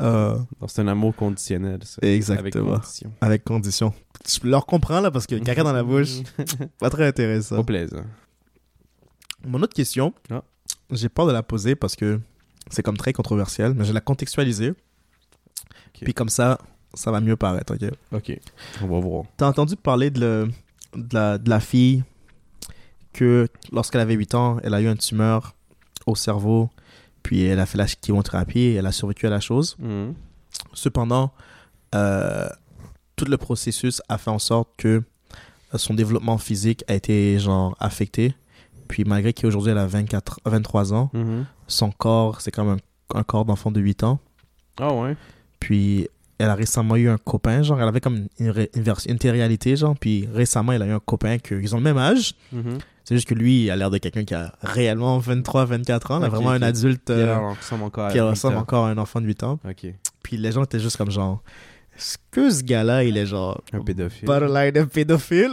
Euh, C'est un amour conditionnel, ça. Exactement. Avec condition. avec condition. Je leur comprends, là, parce que caca dans la bouche, pas très intéressant. Pas plaisant. Mon autre question, Ah. j'ai peur de la poser parce que c'est comme très controversiel, mais je vais la contextualiser. Puis comme ça, ça va mieux paraître, ok? Ok, on va voir. T'as entendu parler de, le- de, la, de la fille que lorsqu'elle avait 8 ans, elle a eu une tumeur au cerveau, puis elle a fait la chimiothérapie et elle a survécu à la chose. Mhm. Cependant, euh, tout le processus a fait en sorte que euh, son développement physique a été genre affecté. Puis malgré qu'aujourd'hui elle a 24, 23 ans, Mhm. son corps, c'est comme un, un corps d'enfant de 8 ans. Ah ouais? Puis elle a récemment eu un copain, genre elle avait comme une, une, une télé-réalité, genre. Puis récemment elle a eu un copain qu'ils ont le même âge. Mhm. C'est juste que lui, il a l'air de quelqu'un qui a réellement 23, 24 ans, là, Ok, vraiment un adulte Qui euh, alors ressemble encore à qui ressemble encore à un enfant de 8 ans. Puis les gens étaient juste comme genre, est-ce que ce gars-là, il est genre Un pédophile? borderline un pédophile?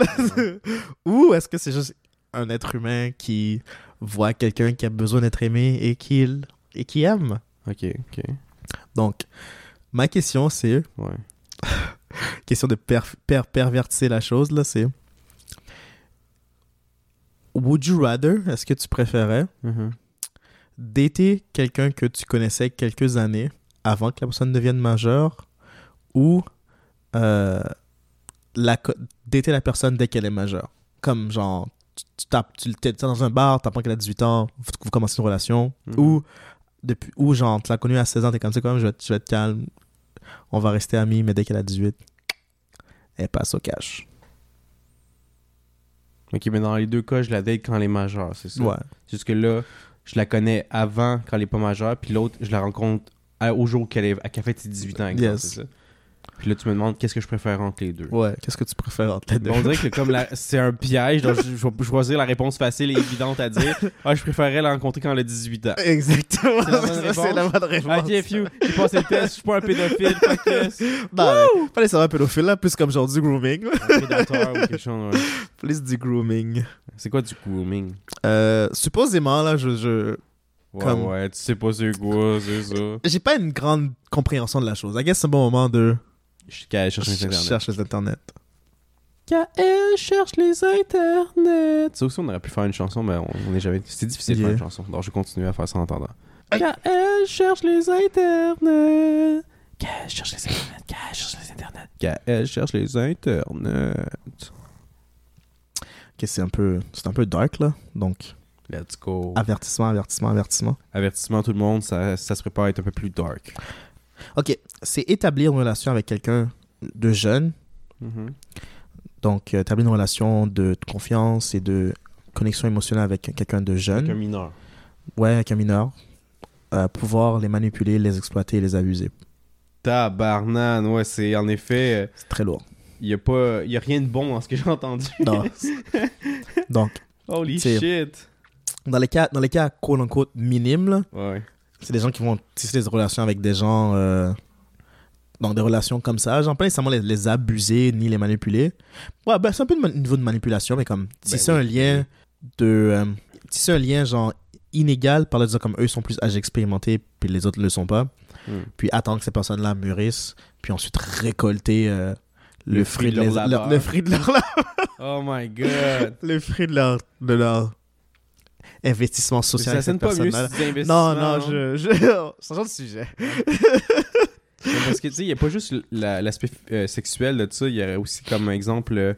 Ou est-ce que c'est juste un être humain qui voit quelqu'un qui a besoin d'être aimé et qui, et qui aime? Ok, ok. Donc, ma question, c'est, Ouais. question de per, per- pervertir la chose, là, c'est Would you rather, est-ce que tu préférais Mhm. dater quelqu'un que tu connaissais quelques années avant que la personne devienne majeure ou euh, la, dater la personne dès qu'elle est majeure? Comme genre, tu, tapes, tu t'es dans un bar, t'apprends qu'elle a 18 ans, vous, vous commencez une relation, Mhm. ou, depuis, ou genre, tu l'as connue à 16 ans, t'es comme ça, comme je vais, je vais être calme, on va rester amis, mais dès qu'elle a 18, elle passe au cash. Ok, mais dans les deux cas, je la date quand elle est majeure, c'est ça? Ouais. Juste que là, je la connais avant quand elle est pas majeure, puis l'autre, je la rencontre à- au jour qu'elle est- qu'elle fait ses 18 ans, exemple, Yes. c'est ça? Puis là, tu me demandes qu'est-ce que je préfère entre les deux? Ouais, qu'est-ce que tu préfères entre les deux on dirait que comme la- c'est un piège, donc je, je vais choisir la réponse facile et évidente à dire. Ah, je préférerais la rencontrer quand elle a 18 ans. Exactement, C'est la bonne réponse? c'est la bonne réponse. Ok, few, j'ai passé le test, je suis pas un pédophile, fuck yes. Non, pas nécessairement pédophile, là, plus comme genre du grooming. Un prédateur ou quelque chose, ouais. plus du grooming. C'est quoi du grooming? Euh, supposément, là, je, je... Ouais, Comme- ouais, tu sais pas c'est quoi, c'est ça. J'ai pas une grande compréhension de la chose. I guess c'est un bon moment de... Qu'elle cherche les cherche internets. KL cherche les internets. Ça aussi, on aurait pu faire une chanson, mais on n'est jamais. C'était difficile de faire une chanson. Donc, je vais continuer à faire ça en attendant. KL cherche les internets. KL cherche les internets. KL cherche les internets. KL cherche les internets. Ok, c'est un peu... C'est un peu dark, là. Donc, Let's go. avertissement, avertissement, avertissement. Avertissement, tout le monde, ça, ça se prépare à être un peu plus dark. Ok, c'est établir une relation avec quelqu'un de jeune. Mhm. Donc, euh, établir une relation de confiance et de connexion émotionnelle avec quelqu'un de jeune. Avec un mineur. Ouais, avec un mineur. Euh, pouvoir les manipuler, les exploiter, les abuser. Tabarnane, ouais, c'est en effet. euh, C'est très lourd. Il y a pas. Il y a rien de bon dans ce que j'ai entendu. Non. Donc, Holy shit. dans les cas, dans les cas quote unquote minimes, là, Ouais. C'est des gens qui vont tisser des relations avec des gens. euh, donc, des relations comme ça. Genre, pas nécessairement les, les abuser ni les manipuler. Ouais, ben, c'est un peu niveau de manipulation, mais comme tisser Ben oui. un lien de. euh, tisser un lien, genre, inégal par le dire comme eux sont plus âgés expérimentés, puis les autres ne le sont pas. Hmm. Puis attendre que ces personnes-là mûrissent, puis ensuite récolter euh, le, Le fruit fruit de de leur labeur. le fruit de leur Oh my god. le fruit de leur, de leur investissement social ça sonne pas mieux si Non, non, je, je... changeons de sujet. Parce que, tu sais, il n'y a pas juste la- l'aspect euh, sexuel de ça. Il y a aussi, comme exemple, euh,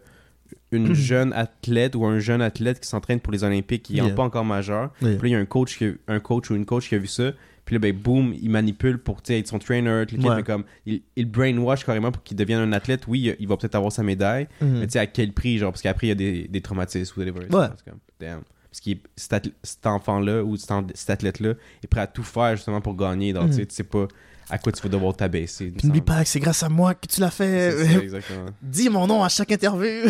une jeune athlète ou un jeune athlète qui s'entraîne pour les Olympiques qui n'est Yeah. pas encore majeur. Oui. Puis là, il y a un coach, qui un coach ou une coach qui a vu ça. Puis là, ben, boum, il manipule pour être son trainer. tout le kit, Ouais. mais comme, il, il brainwash carrément pour qu'il devienne un athlète. Oui, il, va peut-être avoir sa médaille. Mhm. Mais tu sais, à quel prix, genre, parce qu'après, il y a des, des traumatismes ou des Ouais. Comme, damn. Que cet, athl- cet enfant-là ou cet, athlète-là est prêt à tout faire justement pour gagner. Donc, Mhm. tu sais, tu sais pas à quoi tu vas devoir t'abaisser. Puis N'oublie pas que c'est grâce à moi que tu l'as fait. Ça. Dis mon nom à chaque interview.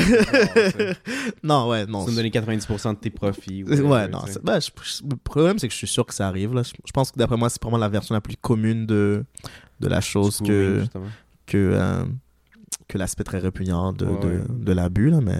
Non, ouais, non. Tu me donner 90% de tes profits. ou Ouais, whatever, non. ben, je- le problème, c'est que je suis sûr que ça arrive. Là. Je, je pense que d'après moi, c'est probablement la version la plus commune de, de la chose que, justement. que, euh, que l'aspect très répugnant de, Ouais, de, ouais. de l'abus. Là, mais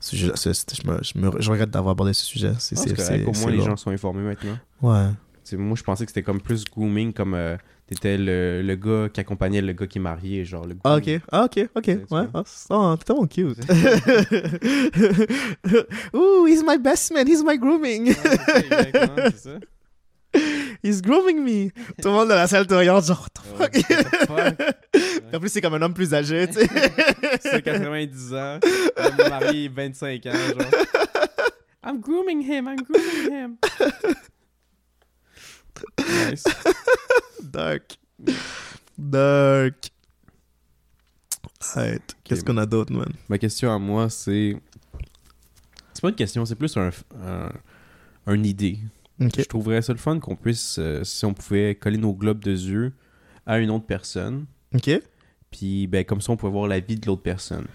je, je, me- je regrette d'avoir abordé ce sujet. C'est, Ah, c'est, Au moins, les gens sont informés maintenant. Ouais. Moi, je pensais que c'était comme plus grooming, comme euh, t'étais le, le gars qui accompagnait le gars qui est marié, genre le Ah, ok. Ah, ok, ok. Ouais. Ah, oh, tellement cute. Ooh, he's my best man. He's my grooming. Ouais, c'est ça. He's grooming me. Tout le monde dans la salle te regarde, genre, what the Ouais, fuck? what the fuck? En plus, c'est comme un homme plus âgé, tu sais. C'est 90 ans, le mari est 25 ans, genre. I'm grooming him, I'm grooming him. Nice. Dark. Dark. Right. Qu'est-ce qu'on a d'autre, man? Ma question à moi, c'est. C'est pas une question, c'est plus un, un, une idée. Je trouverais ça le fun qu'on puisse, euh, si on pouvait coller nos globes de yeux à une autre personne, Ok. puis ben, comme ça, on pouvait voir la vie de l'autre personne.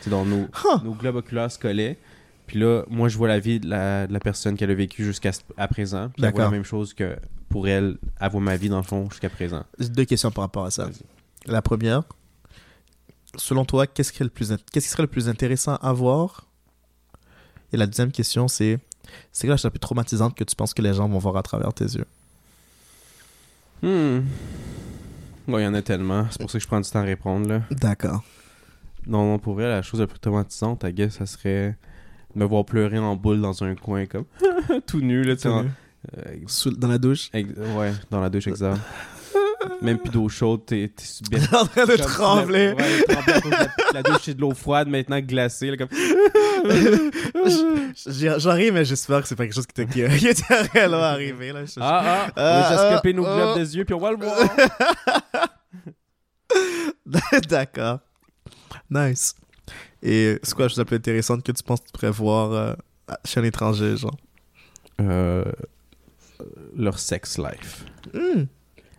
C'est dans nos, Huh. nos globes oculaires se collaient. Puis là, moi, je vois la vie de la, de la personne qu'elle a vécue jusqu'à à présent. Puis elle voit la même chose que pour elle, elle voit ma vie dans le fond jusqu'à présent. Deux questions par rapport à ça. La première, selon toi, qu'est-ce qui, serait le plus, int- qu'est-ce qui serait le plus intéressant à voir? Et la deuxième question, c'est c'est quoi la chose la plus traumatisante que tu penses que les gens vont voir à travers tes yeux Hmm. Ouais, il y en a tellement. C'est pour ça que je prends du temps à répondre, là. D'accord. Non, non, pour vrai, la chose la plus traumatisante, I guess, ça serait me voir pleurer en boule dans un coin, comme tout nu, là, tu sais. en- euh, Dans la douche ex- ouais, dans la douche, exact. Même plus d'eau chaude, t'es t'es bien. En train de trembler. Ouais, trembler à cause de la, la douche, c'est de l'eau froide, maintenant glacée, là, comme. J'y- J'en ris, mais j'espère que c'est pas quelque chose qui, te- qui, qui était réellement arrivé. Là. Je- Ah, ah, Ah, a déjà ah, scopé nos ah. globes des yeux, puis on va le voir. D'accord. Nice. Et c'est quoi la chose la plus intéressante que tu penses que tu pourrais voir euh, chez un étranger, genre? Euh, leur sex life. Hmm.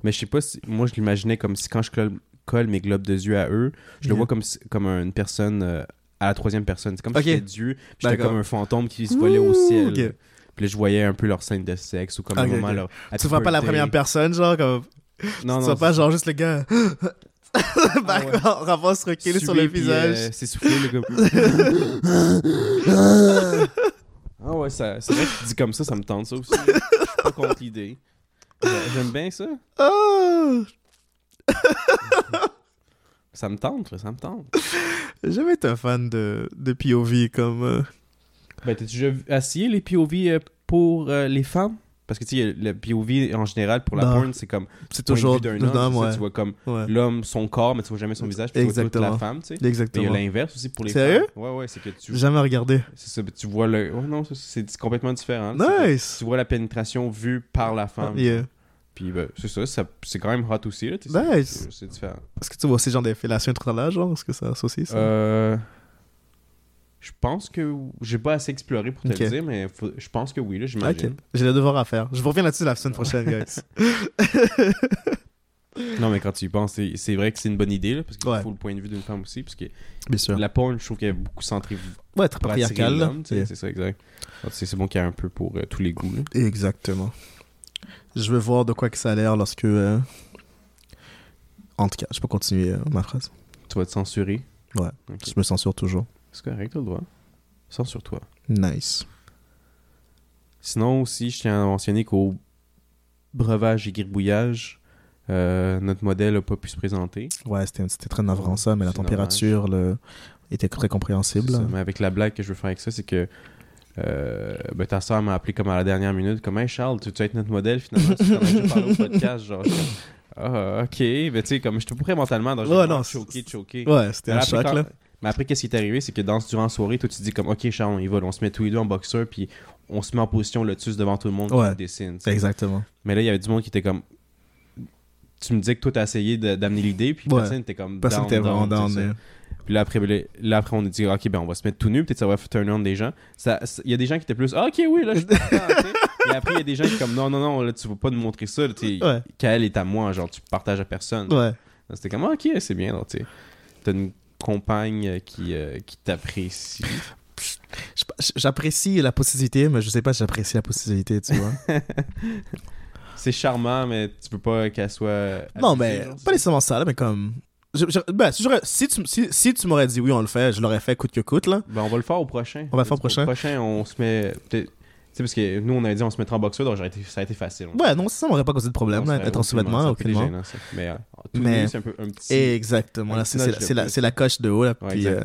Mais je sais pas si. Moi, je l'imaginais comme si quand je colle, colle mes globes de yeux à eux, je le vois comme, comme une personne euh, à la troisième personne. C'est comme Ok. si j'étais Dieu, j'étais comme un fantôme qui se volait au ciel. ok. Puis là, je voyais un peu leur scène de sexe ou comme un moment leur. Tu vois pas la première personne, genre, comme. Non, tu non. pas, genre, juste le gars. Ah ouais. en rapport se reculer sur le visage. euh, C'est soufflé, le gars. ah ouais, ça- c'est vrai que tu dis comme ça, ça me tente ça aussi. Je suis pas contre l'idée. Ouais, J'aime bien ça. Oh! Ça me tente, ça me tente. J'ai jamais été un fan de, de POV comme. euh, Ben, t'as déjà vu- essayé les POV euh, pour euh, les femmes? Parce que, tu sais, le POV, en général, pour la Non. porn, c'est comme C'est toujours d'un homme. ouais. Tu vois comme ouais. l'homme, son corps, mais tu vois jamais son visage. Puis tu vois toute Exactement. la femme, tu sais. Mais il y Exactement. a l'inverse aussi pour les Sérieux? femmes. Ouais, ouais, c'est que tu... Jamais regardé. C'est ça, tu vois le... Oh non, c'est complètement différent. Nice! Tu vois la pénétration vue par la femme. Yeah. Puis ben, c'est ça, ça c'est quand même hot aussi. Là, Nice. c'est- différent. Est-ce que tu vois aussi genre des fellations trop là, genre? Est-ce que ça associe ça? Euh... Je pense que... J'ai pas assez exploré pour te le dire, mais faut- je pense que oui, là, j'imagine. J'ai le devoir à faire. Je vous reviens là-dessus la semaine prochaine, guys. Non, mais quand tu y penses, c'est vrai que c'est une bonne idée, là, parce qu'il Ouais. faut le point de vue d'une femme aussi, parce que Bien sûr. la porn, je trouve qu'elle est beaucoup centrée Ouais, très pour attirer patriarcal. là. l'homme, tu sais, Yeah. c'est ça, exact. C'est bon qu'il y ait un peu pour euh, tous les goûts, là. Exactement. Je veux voir de quoi que ça a l'air lorsque. euh, En tout cas, je peux continuer euh, ma phrase. Tu vas te censurer? Ouais. Je me censure toujours. C'est correct, t'as le droit. Censure-toi. Nice. Sinon, aussi, je tiens à mentionner qu'au breuvage et gribouillage, euh, notre modèle n'a pas pu se présenter. Ouais, c'était très navrant ça, mais la température le... était très compréhensible. Ça. Mais avec la blague que je veux faire avec ça, c'est que euh, ben, ta soeur m'a appelé comme à la dernière minute, comme Hey Charles, tu veux être notre modèle finalement? Déjà parlé au podcast, genre. je- Ah, ok. Mais tu sais, comme j'étais pas prêt mentalement, Ouais, vraiment non, choqué, choqué. Ouais, c'était un choc, quand- là. Mais après, qu'est-ce qui est arrivé, c'est que dans, durant la soirée, toi, tu te dis comme, ok, Charles, on y va, on se met tous les deux en boxeur, puis on se met en position lotus devant tout le monde, Ouais. dessine. Exactement. Mais là, il y avait du monde qui était comme. Tu me disais que toi, t'as essayé d'amener l'idée, puis Ouais. personne était comme. Personne n'était vraiment down, down. Puis là après, là, après, on a dit, ok, ben on va se mettre tout nu, peut-être ça va faire turn on des gens. Il y a des gens qui étaient plus, ah, ok, oui, là, je suis. Et après, il y a des gens qui sont comme, non, non, non, là, tu vas pas nous montrer ça, sais, Ouais. qu'elle est à moi, genre, tu partages à personne. Ouais. C'était comme, ah, ok, c'est bien, tu sais. T'as une compagne euh, qui, euh, qui t'apprécie? J'apprécie la possibilité, mais je sais pas si j'apprécie la possibilité, tu vois. C'est charmant, mais tu peux pas qu'elle soit. non, mais genre, pas nécessairement ça, là, mais comme. je- je- ben, si, tu, si, si tu m'aurais dit oui, on le fait, je l'aurais fait coûte que coûte, là. Ben, on va le faire au prochain. On va le faire au prochain. Au prochain, on se met. peut-être- parce que nous, on avait dit on se mettra en boxeur, donc été- ça a été facile. Ouais, non, ça m'aurait pas causé de problème, On là, être en sous-vêtements, aucunement. gênant, ça. Mais euh, tout Mais- c'est un peu un petit. Exactement, un là, petit c'est la, la- coche de haut, là. Ouais, puis euh,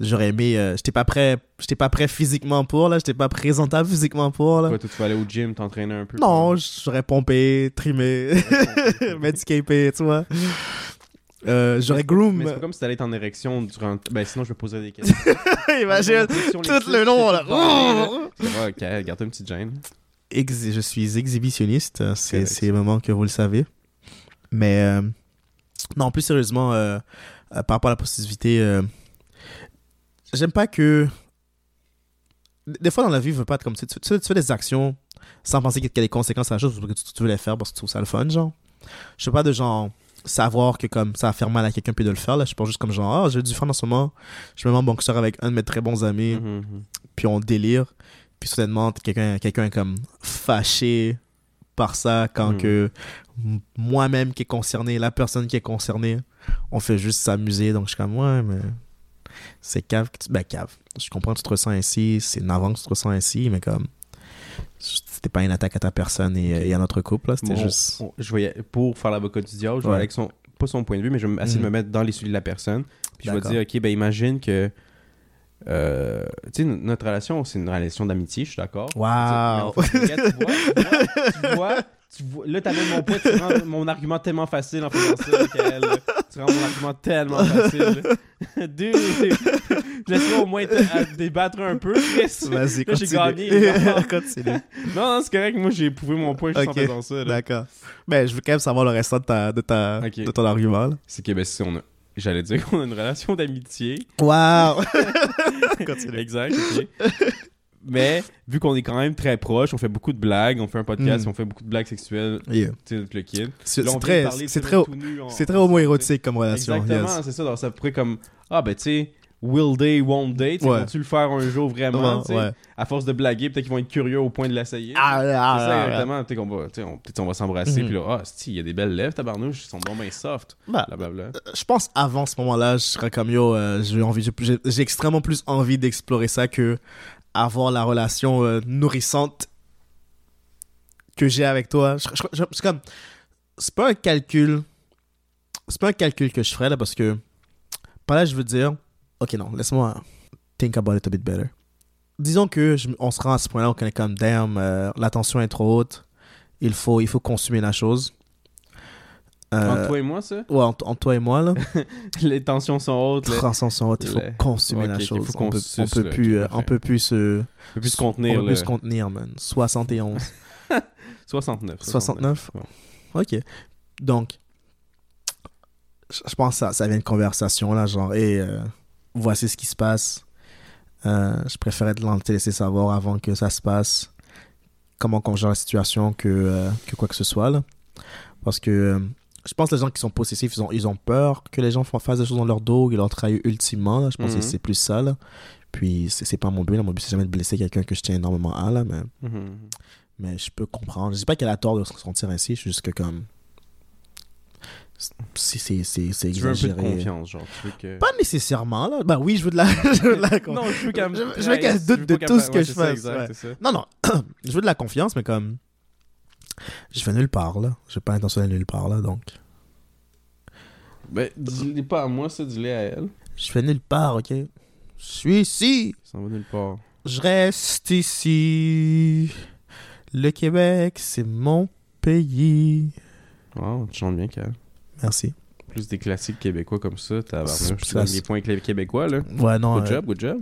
j'aurais aimé. euh, j'étais pas prêt. J'étais pas prêt physiquement pour, là. J'étais pas présentable physiquement pour, là. Quoi, toi, tu vas aller au gym, t'entraîner un peu. Non, j'aurais pompé, trimé, medicapé, tu vois. Euh, j'aurais groom. Mais c'est pas comme si t'allais être en érection durant. Ben sinon, je me poserais des questions. Imagine, les tout le long, là. ok, garde une petite gêne. Ex- je suis exhibitionniste, euh, c'est Correct. c'est le moment que vous le savez. Mais euh, non, plus sérieusement, euh, par rapport à la positivité, j'aime pas que. Des fois dans la vie, je veux pas être comme tu, tu, tu fais des actions sans penser qu'il y a des conséquences à la chose parce que tu, tu veux les faire parce que tu trouves ça le fun, genre. Je sais pas de genre savoir que comme ça va faire mal à quelqu'un puis de le faire là je pense juste comme genre ah j'ai du fun en ce moment je me mets en boxeur avec un de mes très bons amis Mhm, mhm. puis on délire. Puis soudainement, quelqu'un quelqu'un est comme fâché par ça quand Mm. que moi-même qui est concerné, la personne qui est concernée, on fait juste s'amuser. Donc je suis comme, ouais, mais c'est cave. que tu- Ben, cave. Je comprends que tu te ressens ainsi, c'est navrant que tu te ressens ainsi, mais comme, c'était pas une attaque à ta personne et, et à notre couple. C'était Bon, juste. on- je aller- pour faire l'avocat du diable, je aller avec son pas son point de vue, mais je vais essayer de Mhm. me mettre dans les souliers de la personne. Puis je vais dire, ok, ben imagine que euh, tu sais, no- notre relation, c'est une relation d'amitié, je suis d'accord. Regarde, tu vois, tu vois, tu vois, là, t'amènes mon point, tu rends mon argument tellement facile en faisant ça, Michael. Tu rends mon argument tellement facile. Dude, laisse-moi au moins débattre un peu. Vas-y, Là, j'ai gagné. continue. Non, non, c'est correct, moi, j'ai prouvé mon point juste Ok. en faisant ça. D'accord. Ben, je veux quand même savoir le restant de, ta, de, ta, de ton argument. C'est que, ben, si on a... J'allais dire qu'on a une relation d'amitié. Waouh! Continue. Exact, ok. Mais, vu qu'on est quand même très proches, on fait beaucoup de blagues, on fait un podcast, Mm. on fait beaucoup de blagues sexuelles, Yeah. tu sais, le kid. C'est Là, on c'est vient très, parler, c'est tu sais, très, tout nu, en- c'est très homo-érotique comme relation. Exactement, yes. c'est ça. Donc, ça pourrait comme, ah, ben, tu sais, will they, won't sais, Ouais. vont-tu le faire un jour vraiment, Ouais, ouais. À force de blaguer, peut-être qu'ils vont être curieux au point de l'essayer. Ah, c'est ah, ça, ah, ah. exactement. Peut-être qu'on va, on- peut-être on va s'embrasser, Mhm. puis là, ah, si, il y a des belles lèvres, tabarnouche, ils sont bon, ben soft. Bah, Blablabla. je pense avant ce moment-là, je serais comme yo, euh, j'ai envie, j'ai extrêmement plus envie d'explorer ça que avoir la relation euh, nourrissante que j'ai avec toi. Je- je- je- C'est comme, c'est pas un calcul, c'est pas un calcul que je ferais là parce que par là je veux dire, ok non, laisse-moi think about it a bit better. Disons que je- on se rend à ce point-là, on est comme damn, euh, la tension est trop haute, il faut, il faut consommer la chose. Euh, Entre toi et moi, ça, Ouais, entre toi et moi, là. les tensions sont hautes, là. Transcension haute, il faut Le- consommer la chose. faut qu'on on peut, suce, on peut là, plus, euh, on peut plus se, On peut plus se on contenir, peut là. plus se contenir, man. 71. 69. 69? Ouais. ok. Donc, je je pense que ça, ça vient de conversation, là, genre, et euh, voici ce qui se passe. Euh, je préférais te laisser savoir avant que ça se passe. Comment qu'on gère la situation que, euh, que quoi que ce soit, là. Parce que euh, je pense que les gens qui sont possessifs, ils ont, ils ont peur que les gens fassent des choses dans leur dos, ils leur trahissent ultimement. là. Je pense Mhm. que c'est plus ça. Là. Puis c'est c'est pas mon but. Là. Mon but, c'est jamais de blesser quelqu'un que je tiens énormément à. Là, mais, Mhm. mais je peux comprendre. Je dis pas qu'elle a tort de se sentir ainsi. Je suis juste que comme. C'est c'est Tu veux un peu de exagéré. confiance, genre. Tu veux que... Pas nécessairement. Là. Ben oui, je veux de la, je veux de la confiance. Non, je veux qu'elle Je qu'elle je doute de tout ce que ouais, je fais, exact, ouais. ça. Non, non. je veux de la confiance, mais comme. Je vais nulle part, là. J'ai pas l'intention d'aller nulle part, là, donc. Ben, dis-le pas à moi, ça, dis-le à elle. Je fais nulle part, ok? Je suis ici. Ça va nulle part. Je reste ici. Le Québec, c'est mon pays. Wow, tu chantes bien, Cal. Merci. Plus des classiques québécois comme ça, t'as la- les points québécois, là. Ouais, non. Good euh, job, good job.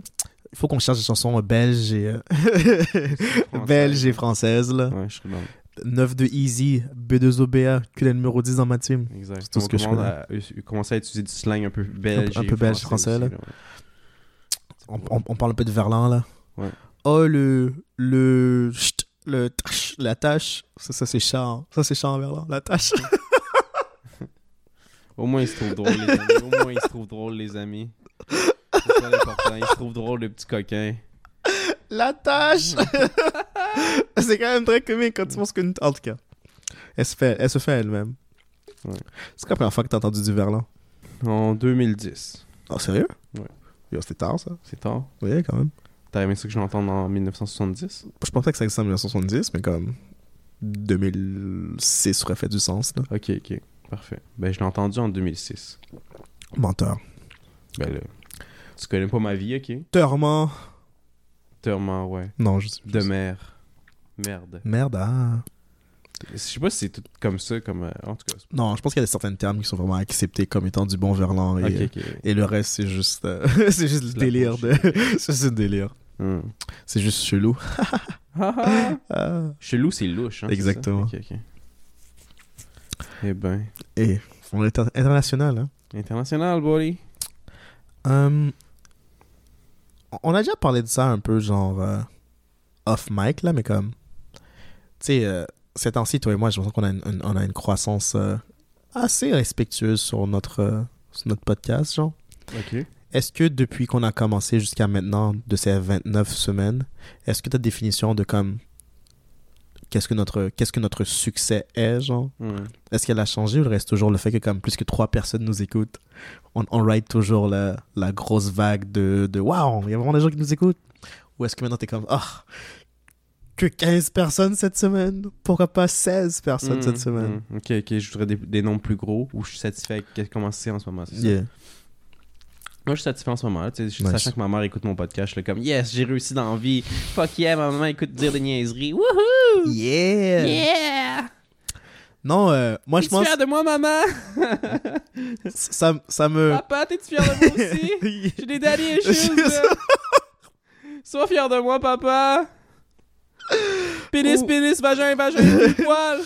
Il faut qu'on cherche des chansons euh, belges et. euh, belges et françaises, là. Ouais, je suis dans. 9 de Easy, B2OBA, que le numéro 10 dans ma team. Exact. C'est tout ce que je connais. à commencer à utiliser du slang un peu belge. Un peu belge, français, là. aussi, On, on- on parle un peu de Verlan, là. Ouais. Oh, le. Le. chut, Le. tâche, La tâche. Ça, ça c'est chant. Ça, c'est chant, Verlan. La tâche. Au moins, il se trouve drôle, les amis. Au moins, il se trouve drôle, les amis. C'est l'important. Il se trouve drôle, le petit coquin. La tâche. c'est quand même très comique quand tu penses qu'une. En tout cas. Elle se fait, elle se fait elle-même. Ouais. C'est quand la première fois que t'as entendu du Verlan? En 2010. Oh, sérieux? Ouais. Yo, c'était tard, ça. C'est tard. Oui, quand même. T'as aimé ça que je l'entende en 1970? Je pensais que ça existait en 1970, mais comme 2006 aurait fait du sens, là. Ok, ok. Parfait. Ben, je l'ai entendu en 2006. Menteur. Ben là, tu connais pas ma vie, ok? Teurement. Tellement, ouais. Non, je De mère. Merde. Merde, ah. Je sais pas si c'est tout comme ça, comme... euh, en tout cas. Non, je pense qu'il y a certains termes qui sont vraiment acceptés comme étant du bon verlan. Et, ok. et le reste, c'est juste, euh, c'est juste le La délire. De... c'est juste le délire. C'est juste chelou. Ah. Chelou, c'est louche, hein? Exactement. Eh ben... Et on est inter- international. Hein. International, buddy. Hum, on a déjà parlé de ça un peu, genre euh, off mic, là, mais comme. Tu sais, euh, ces temps-ci, toi et moi, j'ai l'impression qu'on a une, une- on a une croissance euh, assez respectueuse sur notre, euh, sur notre podcast, genre. Ok. Est-ce que depuis qu'on a commencé jusqu'à maintenant, de ces 29 semaines, est-ce que ta définition de comme. Qu'est-ce que notre, qu'est-ce que notre succès est, genre? Hmm. Est-ce qu'elle a changé ou il reste toujours le fait que comme plus que trois personnes nous écoutent, on, on ride toujours la, la grosse vague de, de Waouh, il y a vraiment des gens qui nous écoutent? Ou est-ce que maintenant t'es comme Ah, que 15 personnes cette semaine? Pourquoi pas 16 personnes Hmm, cette semaine? hmm. Ok, ok. Je voudrais des, des nombres plus gros ou je suis satisfait avec comment c'est en ce moment, c'est ça? Moi, je suis satisfait en ce moment. là, tu sais, Nice. Sachant que ma mère écoute mon podcast, je suis là comme Yes, j'ai réussi dans la vie. Fuck yeah, ma maman écoute dire des niaiseries. Wouhou! Yeah! Yeah! Non, euh, moi je pense fier de moi, maman? ça, ça me. Papa, t'es-tu fier de moi aussi? J'ai des daddy issues, là. Sois fier de moi, papa. Pénis, pénis, vagin, vagin, poil.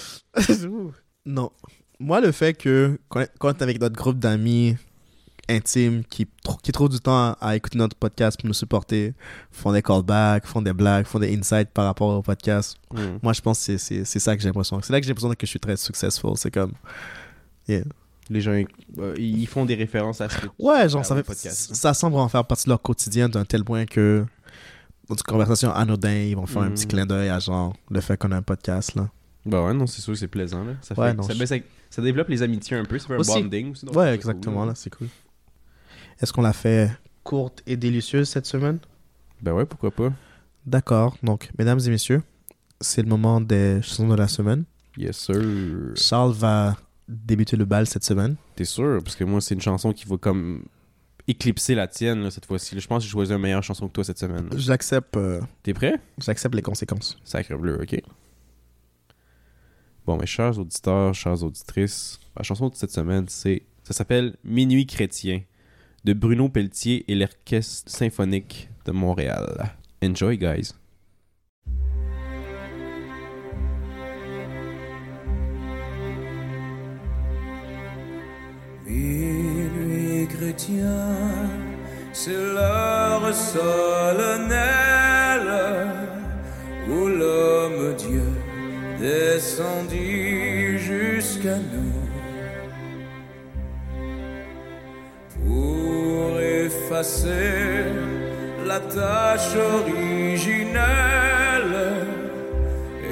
non. Moi, le fait que quand, quand t'es avec notre groupe d'amis intimes qui, qui trouvent du temps à, à écouter notre podcast pour nous supporter, font des callbacks, font des blagues, font des insights par rapport au podcast, Hmm. moi, je pense que c'est- ça que j'ai l'impression. C'est là que j'ai l'impression que je suis très successful. C'est comme. Les gens, euh, ils font des références à ce que Ouais, genre, ça, fait, podcast. ça semble en faire partie de leur quotidien d'un tel point que. Dans une conversation anodin, ils vont faire un petit clin d'œil à genre le fait qu'on a un podcast là. Bah ouais, non, c'est sûr, c'est plaisant. Là. Ça, fait, Ouais, non, ça, je- ben, ça, ça développe les amitiés un peu, ça fait un Aussi. bonding aussi. Ouais, exactement, cool, là, c'est cool. Est-ce qu'on l'a fait courte et délicieuse cette semaine? Ben ouais, pourquoi pas. D'accord. Donc, mesdames et messieurs, c'est le moment des chansons de la semaine. Yes, sir. Charles va débuter le bal cette semaine. T'es sûr? Parce que moi, c'est une chanson qui va comme éclipser la tienne là, cette fois-ci. Je pense que j'ai choisi une meilleure chanson que toi cette semaine. J'accepte euh, T'es prêt? j'accepte les conséquences. Sacre bleu, ok. Bon, mes chers auditeurs, chères auditrices, la chanson de cette semaine, c'est. Ça s'appelle Minuit chrétien de Bruno Pelletier et l'Orchestre symphonique de Montréal. Enjoy, guys. Minuit chrétien, c'est l'heure solennelle où l'homme Dieu descendit jusqu'à nous effacer la tâche originelle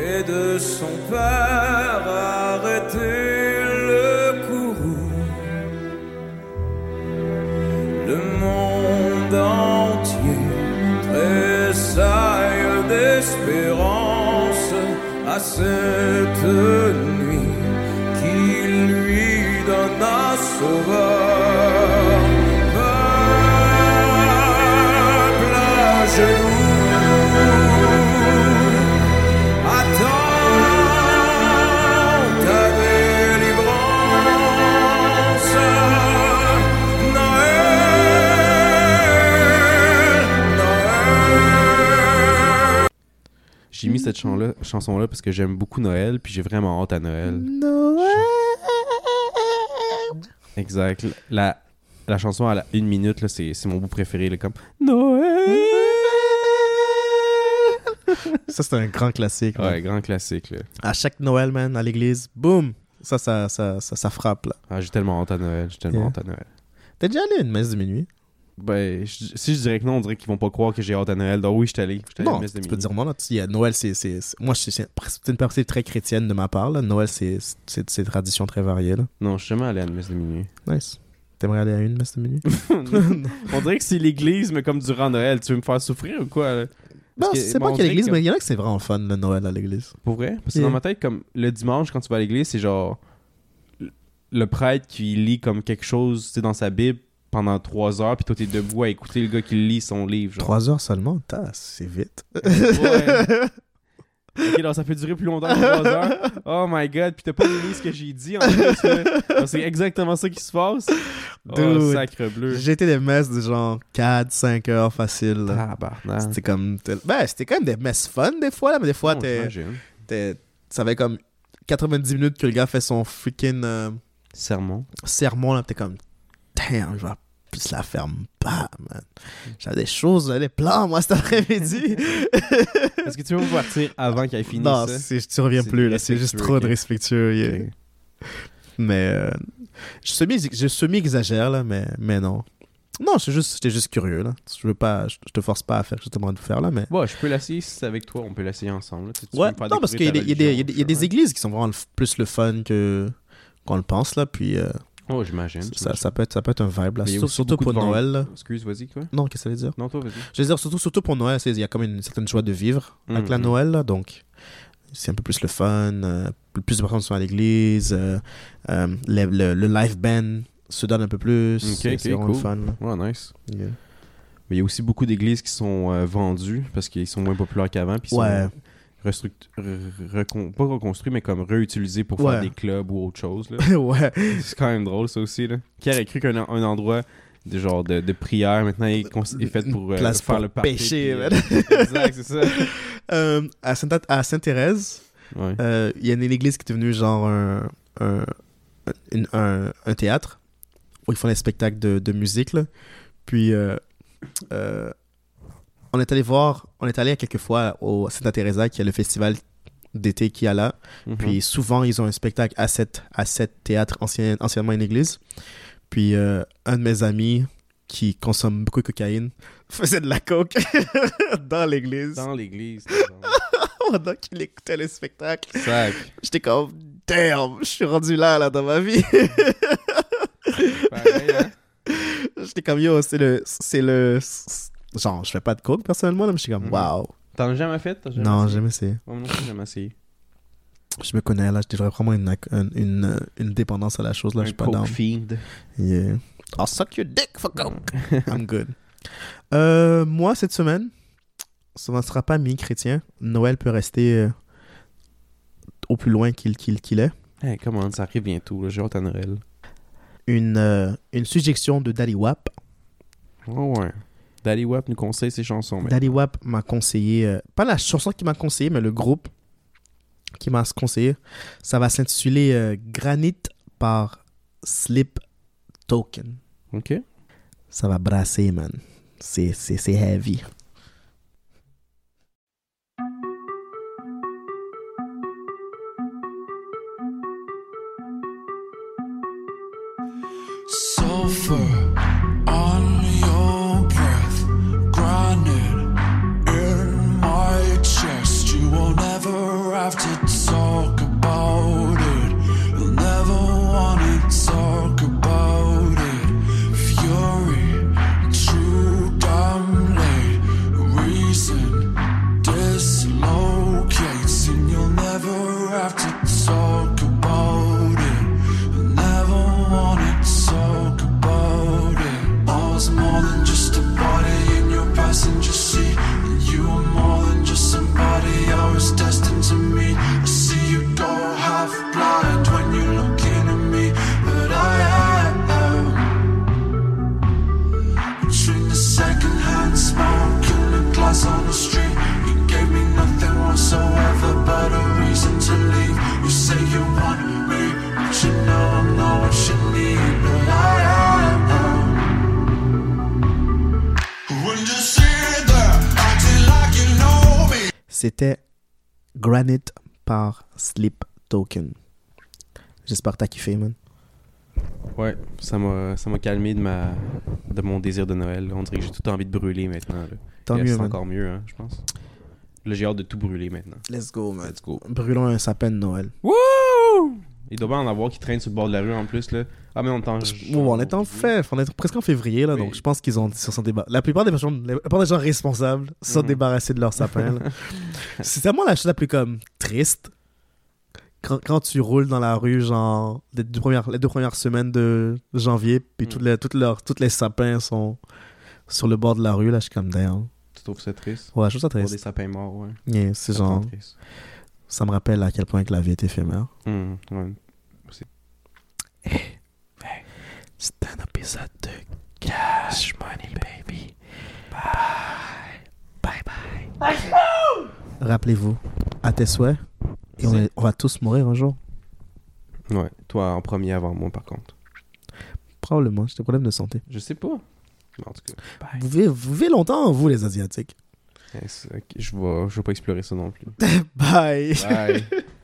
et de son père arrêter le courroux. Le monde entier tressaille d'espérance à cette nuit qui lui donna sauveur. Cette chanson-là chanson parce que j'aime beaucoup Noël, puis j'ai vraiment hâte à Noël. Noël. Exact. La, la chanson à la une minute, c'est mon bout préféré, là, comme Noël. Ça, c'est un grand classique. man. Ouais, grand classique, là. À chaque Noël, man, à l'église, boum, ça, ça, ça, ça, ça frappe, là. Ah, j'ai tellement hâte à Noël, j'ai tellement Yeah. hâte à Noël. T'es déjà allé à une messe de minuit? Ben, je- si je dirais que non, on dirait qu'ils vont pas croire que j'ai hâte à Noël. Donc oui, je suis allé. Non, tu peux dire non, là. Tu- Noël, c'est... Moi, c'est une personne très chrétienne de ma part, là. Noël, c'est c'est- c'est des traditions très variées, là. Non, je suis jamais allé à une messe de minuit. Nice. T'aimerais aller à une messe de minuit? on dirait que c'est l'église, mais comme durant Noël. Tu veux me faire souffrir ou quoi? là? Non, que c'est moi, pas qu'il y a l'église, mais il y en a que c'est vraiment fun, le Noël à l'église. Pour vrai? Parce que Yeah. dans ma tête, comme le dimanche, quand tu vas à l'église, c'est genre le prêtre qui lit comme quelque chose tu sais, dans sa Bible pendant trois heures, puis toi t'es debout à écouter le gars qui lit son livre. Genre. Trois heures seulement? T'as, c'est vite. Ouais. Ok, donc ça peut durer plus longtemps que trois heures. Oh my god, puis t'as pas lu ce que j'ai dit en plus. C'est exactement ça qui se passe. Oh, sacre bleu. J'ai été des messes de genre 4-5 heures facile. Tabarnak. C'était comme. Ben, c'était quand même des messes fun des fois, là, mais des fois, Non, t'es, ça fait comme 90 minutes que le gars fait son freaking euh, Sermon. sermon, là, t'es comme. Damn, je vais plus la faire pas, man. J'avais des choses, j'avais des plans, moi, cet après-midi. Est-ce que tu veux me partir avant qu'il ait fini non, ça? c'est- tu reviens plus, là. C'est juste trop de respectueux. yeah. Mais. euh, je semi- je semi-exagère, là, mais, mais non. Non, j'étais juste, juste curieux, là. Je veux pas. Je je te force pas à faire ce que je te demande de faire, là, mais. Bon, je peux l'essayer si c'est avec toi, on peut l'essayer ensemble. Tu- tu Ouais, non, parce qu'il y, y y y a des religion, églises qui sont vraiment le plus le fun que qu'on le pense, là. Puis euh, ouais. Oh, j'imagine. ça, ça, peut être, ça peut être un vibe, là. Surtout, pour. Noël, là. Excuse, vas-y, quoi? Non, qu'est-ce que ça veut dire? Non, toi, vas-y. Je veux dire, surtout, surtout pour Noël, c'est- il y a quand même une certaine joie de vivre avec la Mhm. Noël, là. Donc, c'est un peu plus le fun. euh, plus de personnes sont à l'église. euh, euh, le, le, le live band se donne un peu plus. Ok, c'est ok, c'est vraiment cool. le fun. Ouais, nice. Yeah. Mais il y a aussi beaucoup d'églises qui sont euh, vendues parce qu'ils sont moins populaires qu'avant. Ouais. sont recon- pas reconstruits, mais comme réutilisés pour Ouais. faire des clubs ou autre chose. Là. ouais. C'est quand même drôle, ça aussi. Là. Qui aurait cru qu'un un endroit de genre de, de prière maintenant est, est fait pour euh, Place faire pour le puis, euh, exact, c'est ça. Euh, à Sainte- à Sainte-Thérèse, Ouais. Euh, il y a une église qui est devenue genre un, un, une- un, un théâtre où ils font des spectacles de, de musique. Là. Puis, on est allé voir, on est allé quelques fois au Santa Teresa, qui est le festival d'été qu'il y a là. Mhm. Puis souvent, ils ont un spectacle à cette, à cette théâtre, ancien, anciennement une église. Puis euh, un de mes amis qui consomme beaucoup de cocaïne faisait de la coke dans l'église Dans l'église. pendant qu'il écoutait le spectacle. J'étais comme, damn, je suis rendu là, là, dans ma vie. Pareil, hein? J'étais comme, yo, c'est le, c'est le, genre, je fais pas de coke personnellement, là, mais j'étais comme, Mhm. wow. T'en as jamais fait? T'as Non, jamais essayé. Moi non plus, j'ai jamais essayé. Je me connais, là, j'ai vraiment une, une, une, une dépendance à la chose, là, je Un suis pas down. fiend. Yeah. I'll suck your dick for coke. I'm good. Euh, moi, cette semaine, ça ne sera pas mi-chrétien. Noël peut rester euh, au plus loin qu'il qu'il qu'il est. Hey, comment ça arrive bientôt. J'ai hâte à Noël. Une, euh, une suggestion de Daddy Wap. Ouais, ouais. Daddy Wap nous conseille ses chansons. Daddy Wap m'a conseillé, euh, pas la chanson qui m'a conseillé, mais le groupe qui m'a conseillé. Ça va s'intituler euh, Granite par Slip Token. Ok. Ça va brasser, man. C'est heavy. C'était Granite par Sleep Token. J'espère que t'as kiffé, man. Ouais, ça m'a ça m'a calmé de ma de mon désir de Noël. On dirait que j'ai tout envie de brûler maintenant. Là. Tant Et mieux, C'est man. encore mieux, hein, je pense. Là, j'ai hâte de tout brûler maintenant. Let's go, man. Let's go. Brûlons un sapin de Noël. Wouh! Il doit bien en avoir qui traînent sur le bord de la rue en plus. Là. Ah, mais on t'en. Bon, on est en fait, on est presque en février, là, Oui. donc je pense qu'ils ont, sont débarrassés. La plupart des personnes, la plupart des gens responsables se sont Mhm. débarrassés de leur sapin. C'est tellement la chose la plus comme triste. Quand, quand tu roules dans la rue, genre, les deux premières, les deux premières semaines de janvier, puis Mhm. toutes les, toutes leurs, toutes les sapins sont sur le bord de la rue, là, je suis comme damn. Tu trouves ça triste? Ouais, je trouve ça Pour des triste. sapins morts, ouais. Yeah, c'est genre, triste. Ça me rappelle à quel point que la vie est éphémère. Hum, ouais. C'est un épisode de Cash Money Baby. Bye. Bye bye. Rappelez-vous, à tes souhaits, et on, est- on va tous mourir un jour. Ouais, toi en premier avant moi par contre. Probablement, j'ai des problèmes de santé. Je sais pas. Mais en tout cas, bye. Vous vivez, vous vivez longtemps, vous les Asiatiques. Je vais, je vais pas explorer ça non plus. Bye. Bye.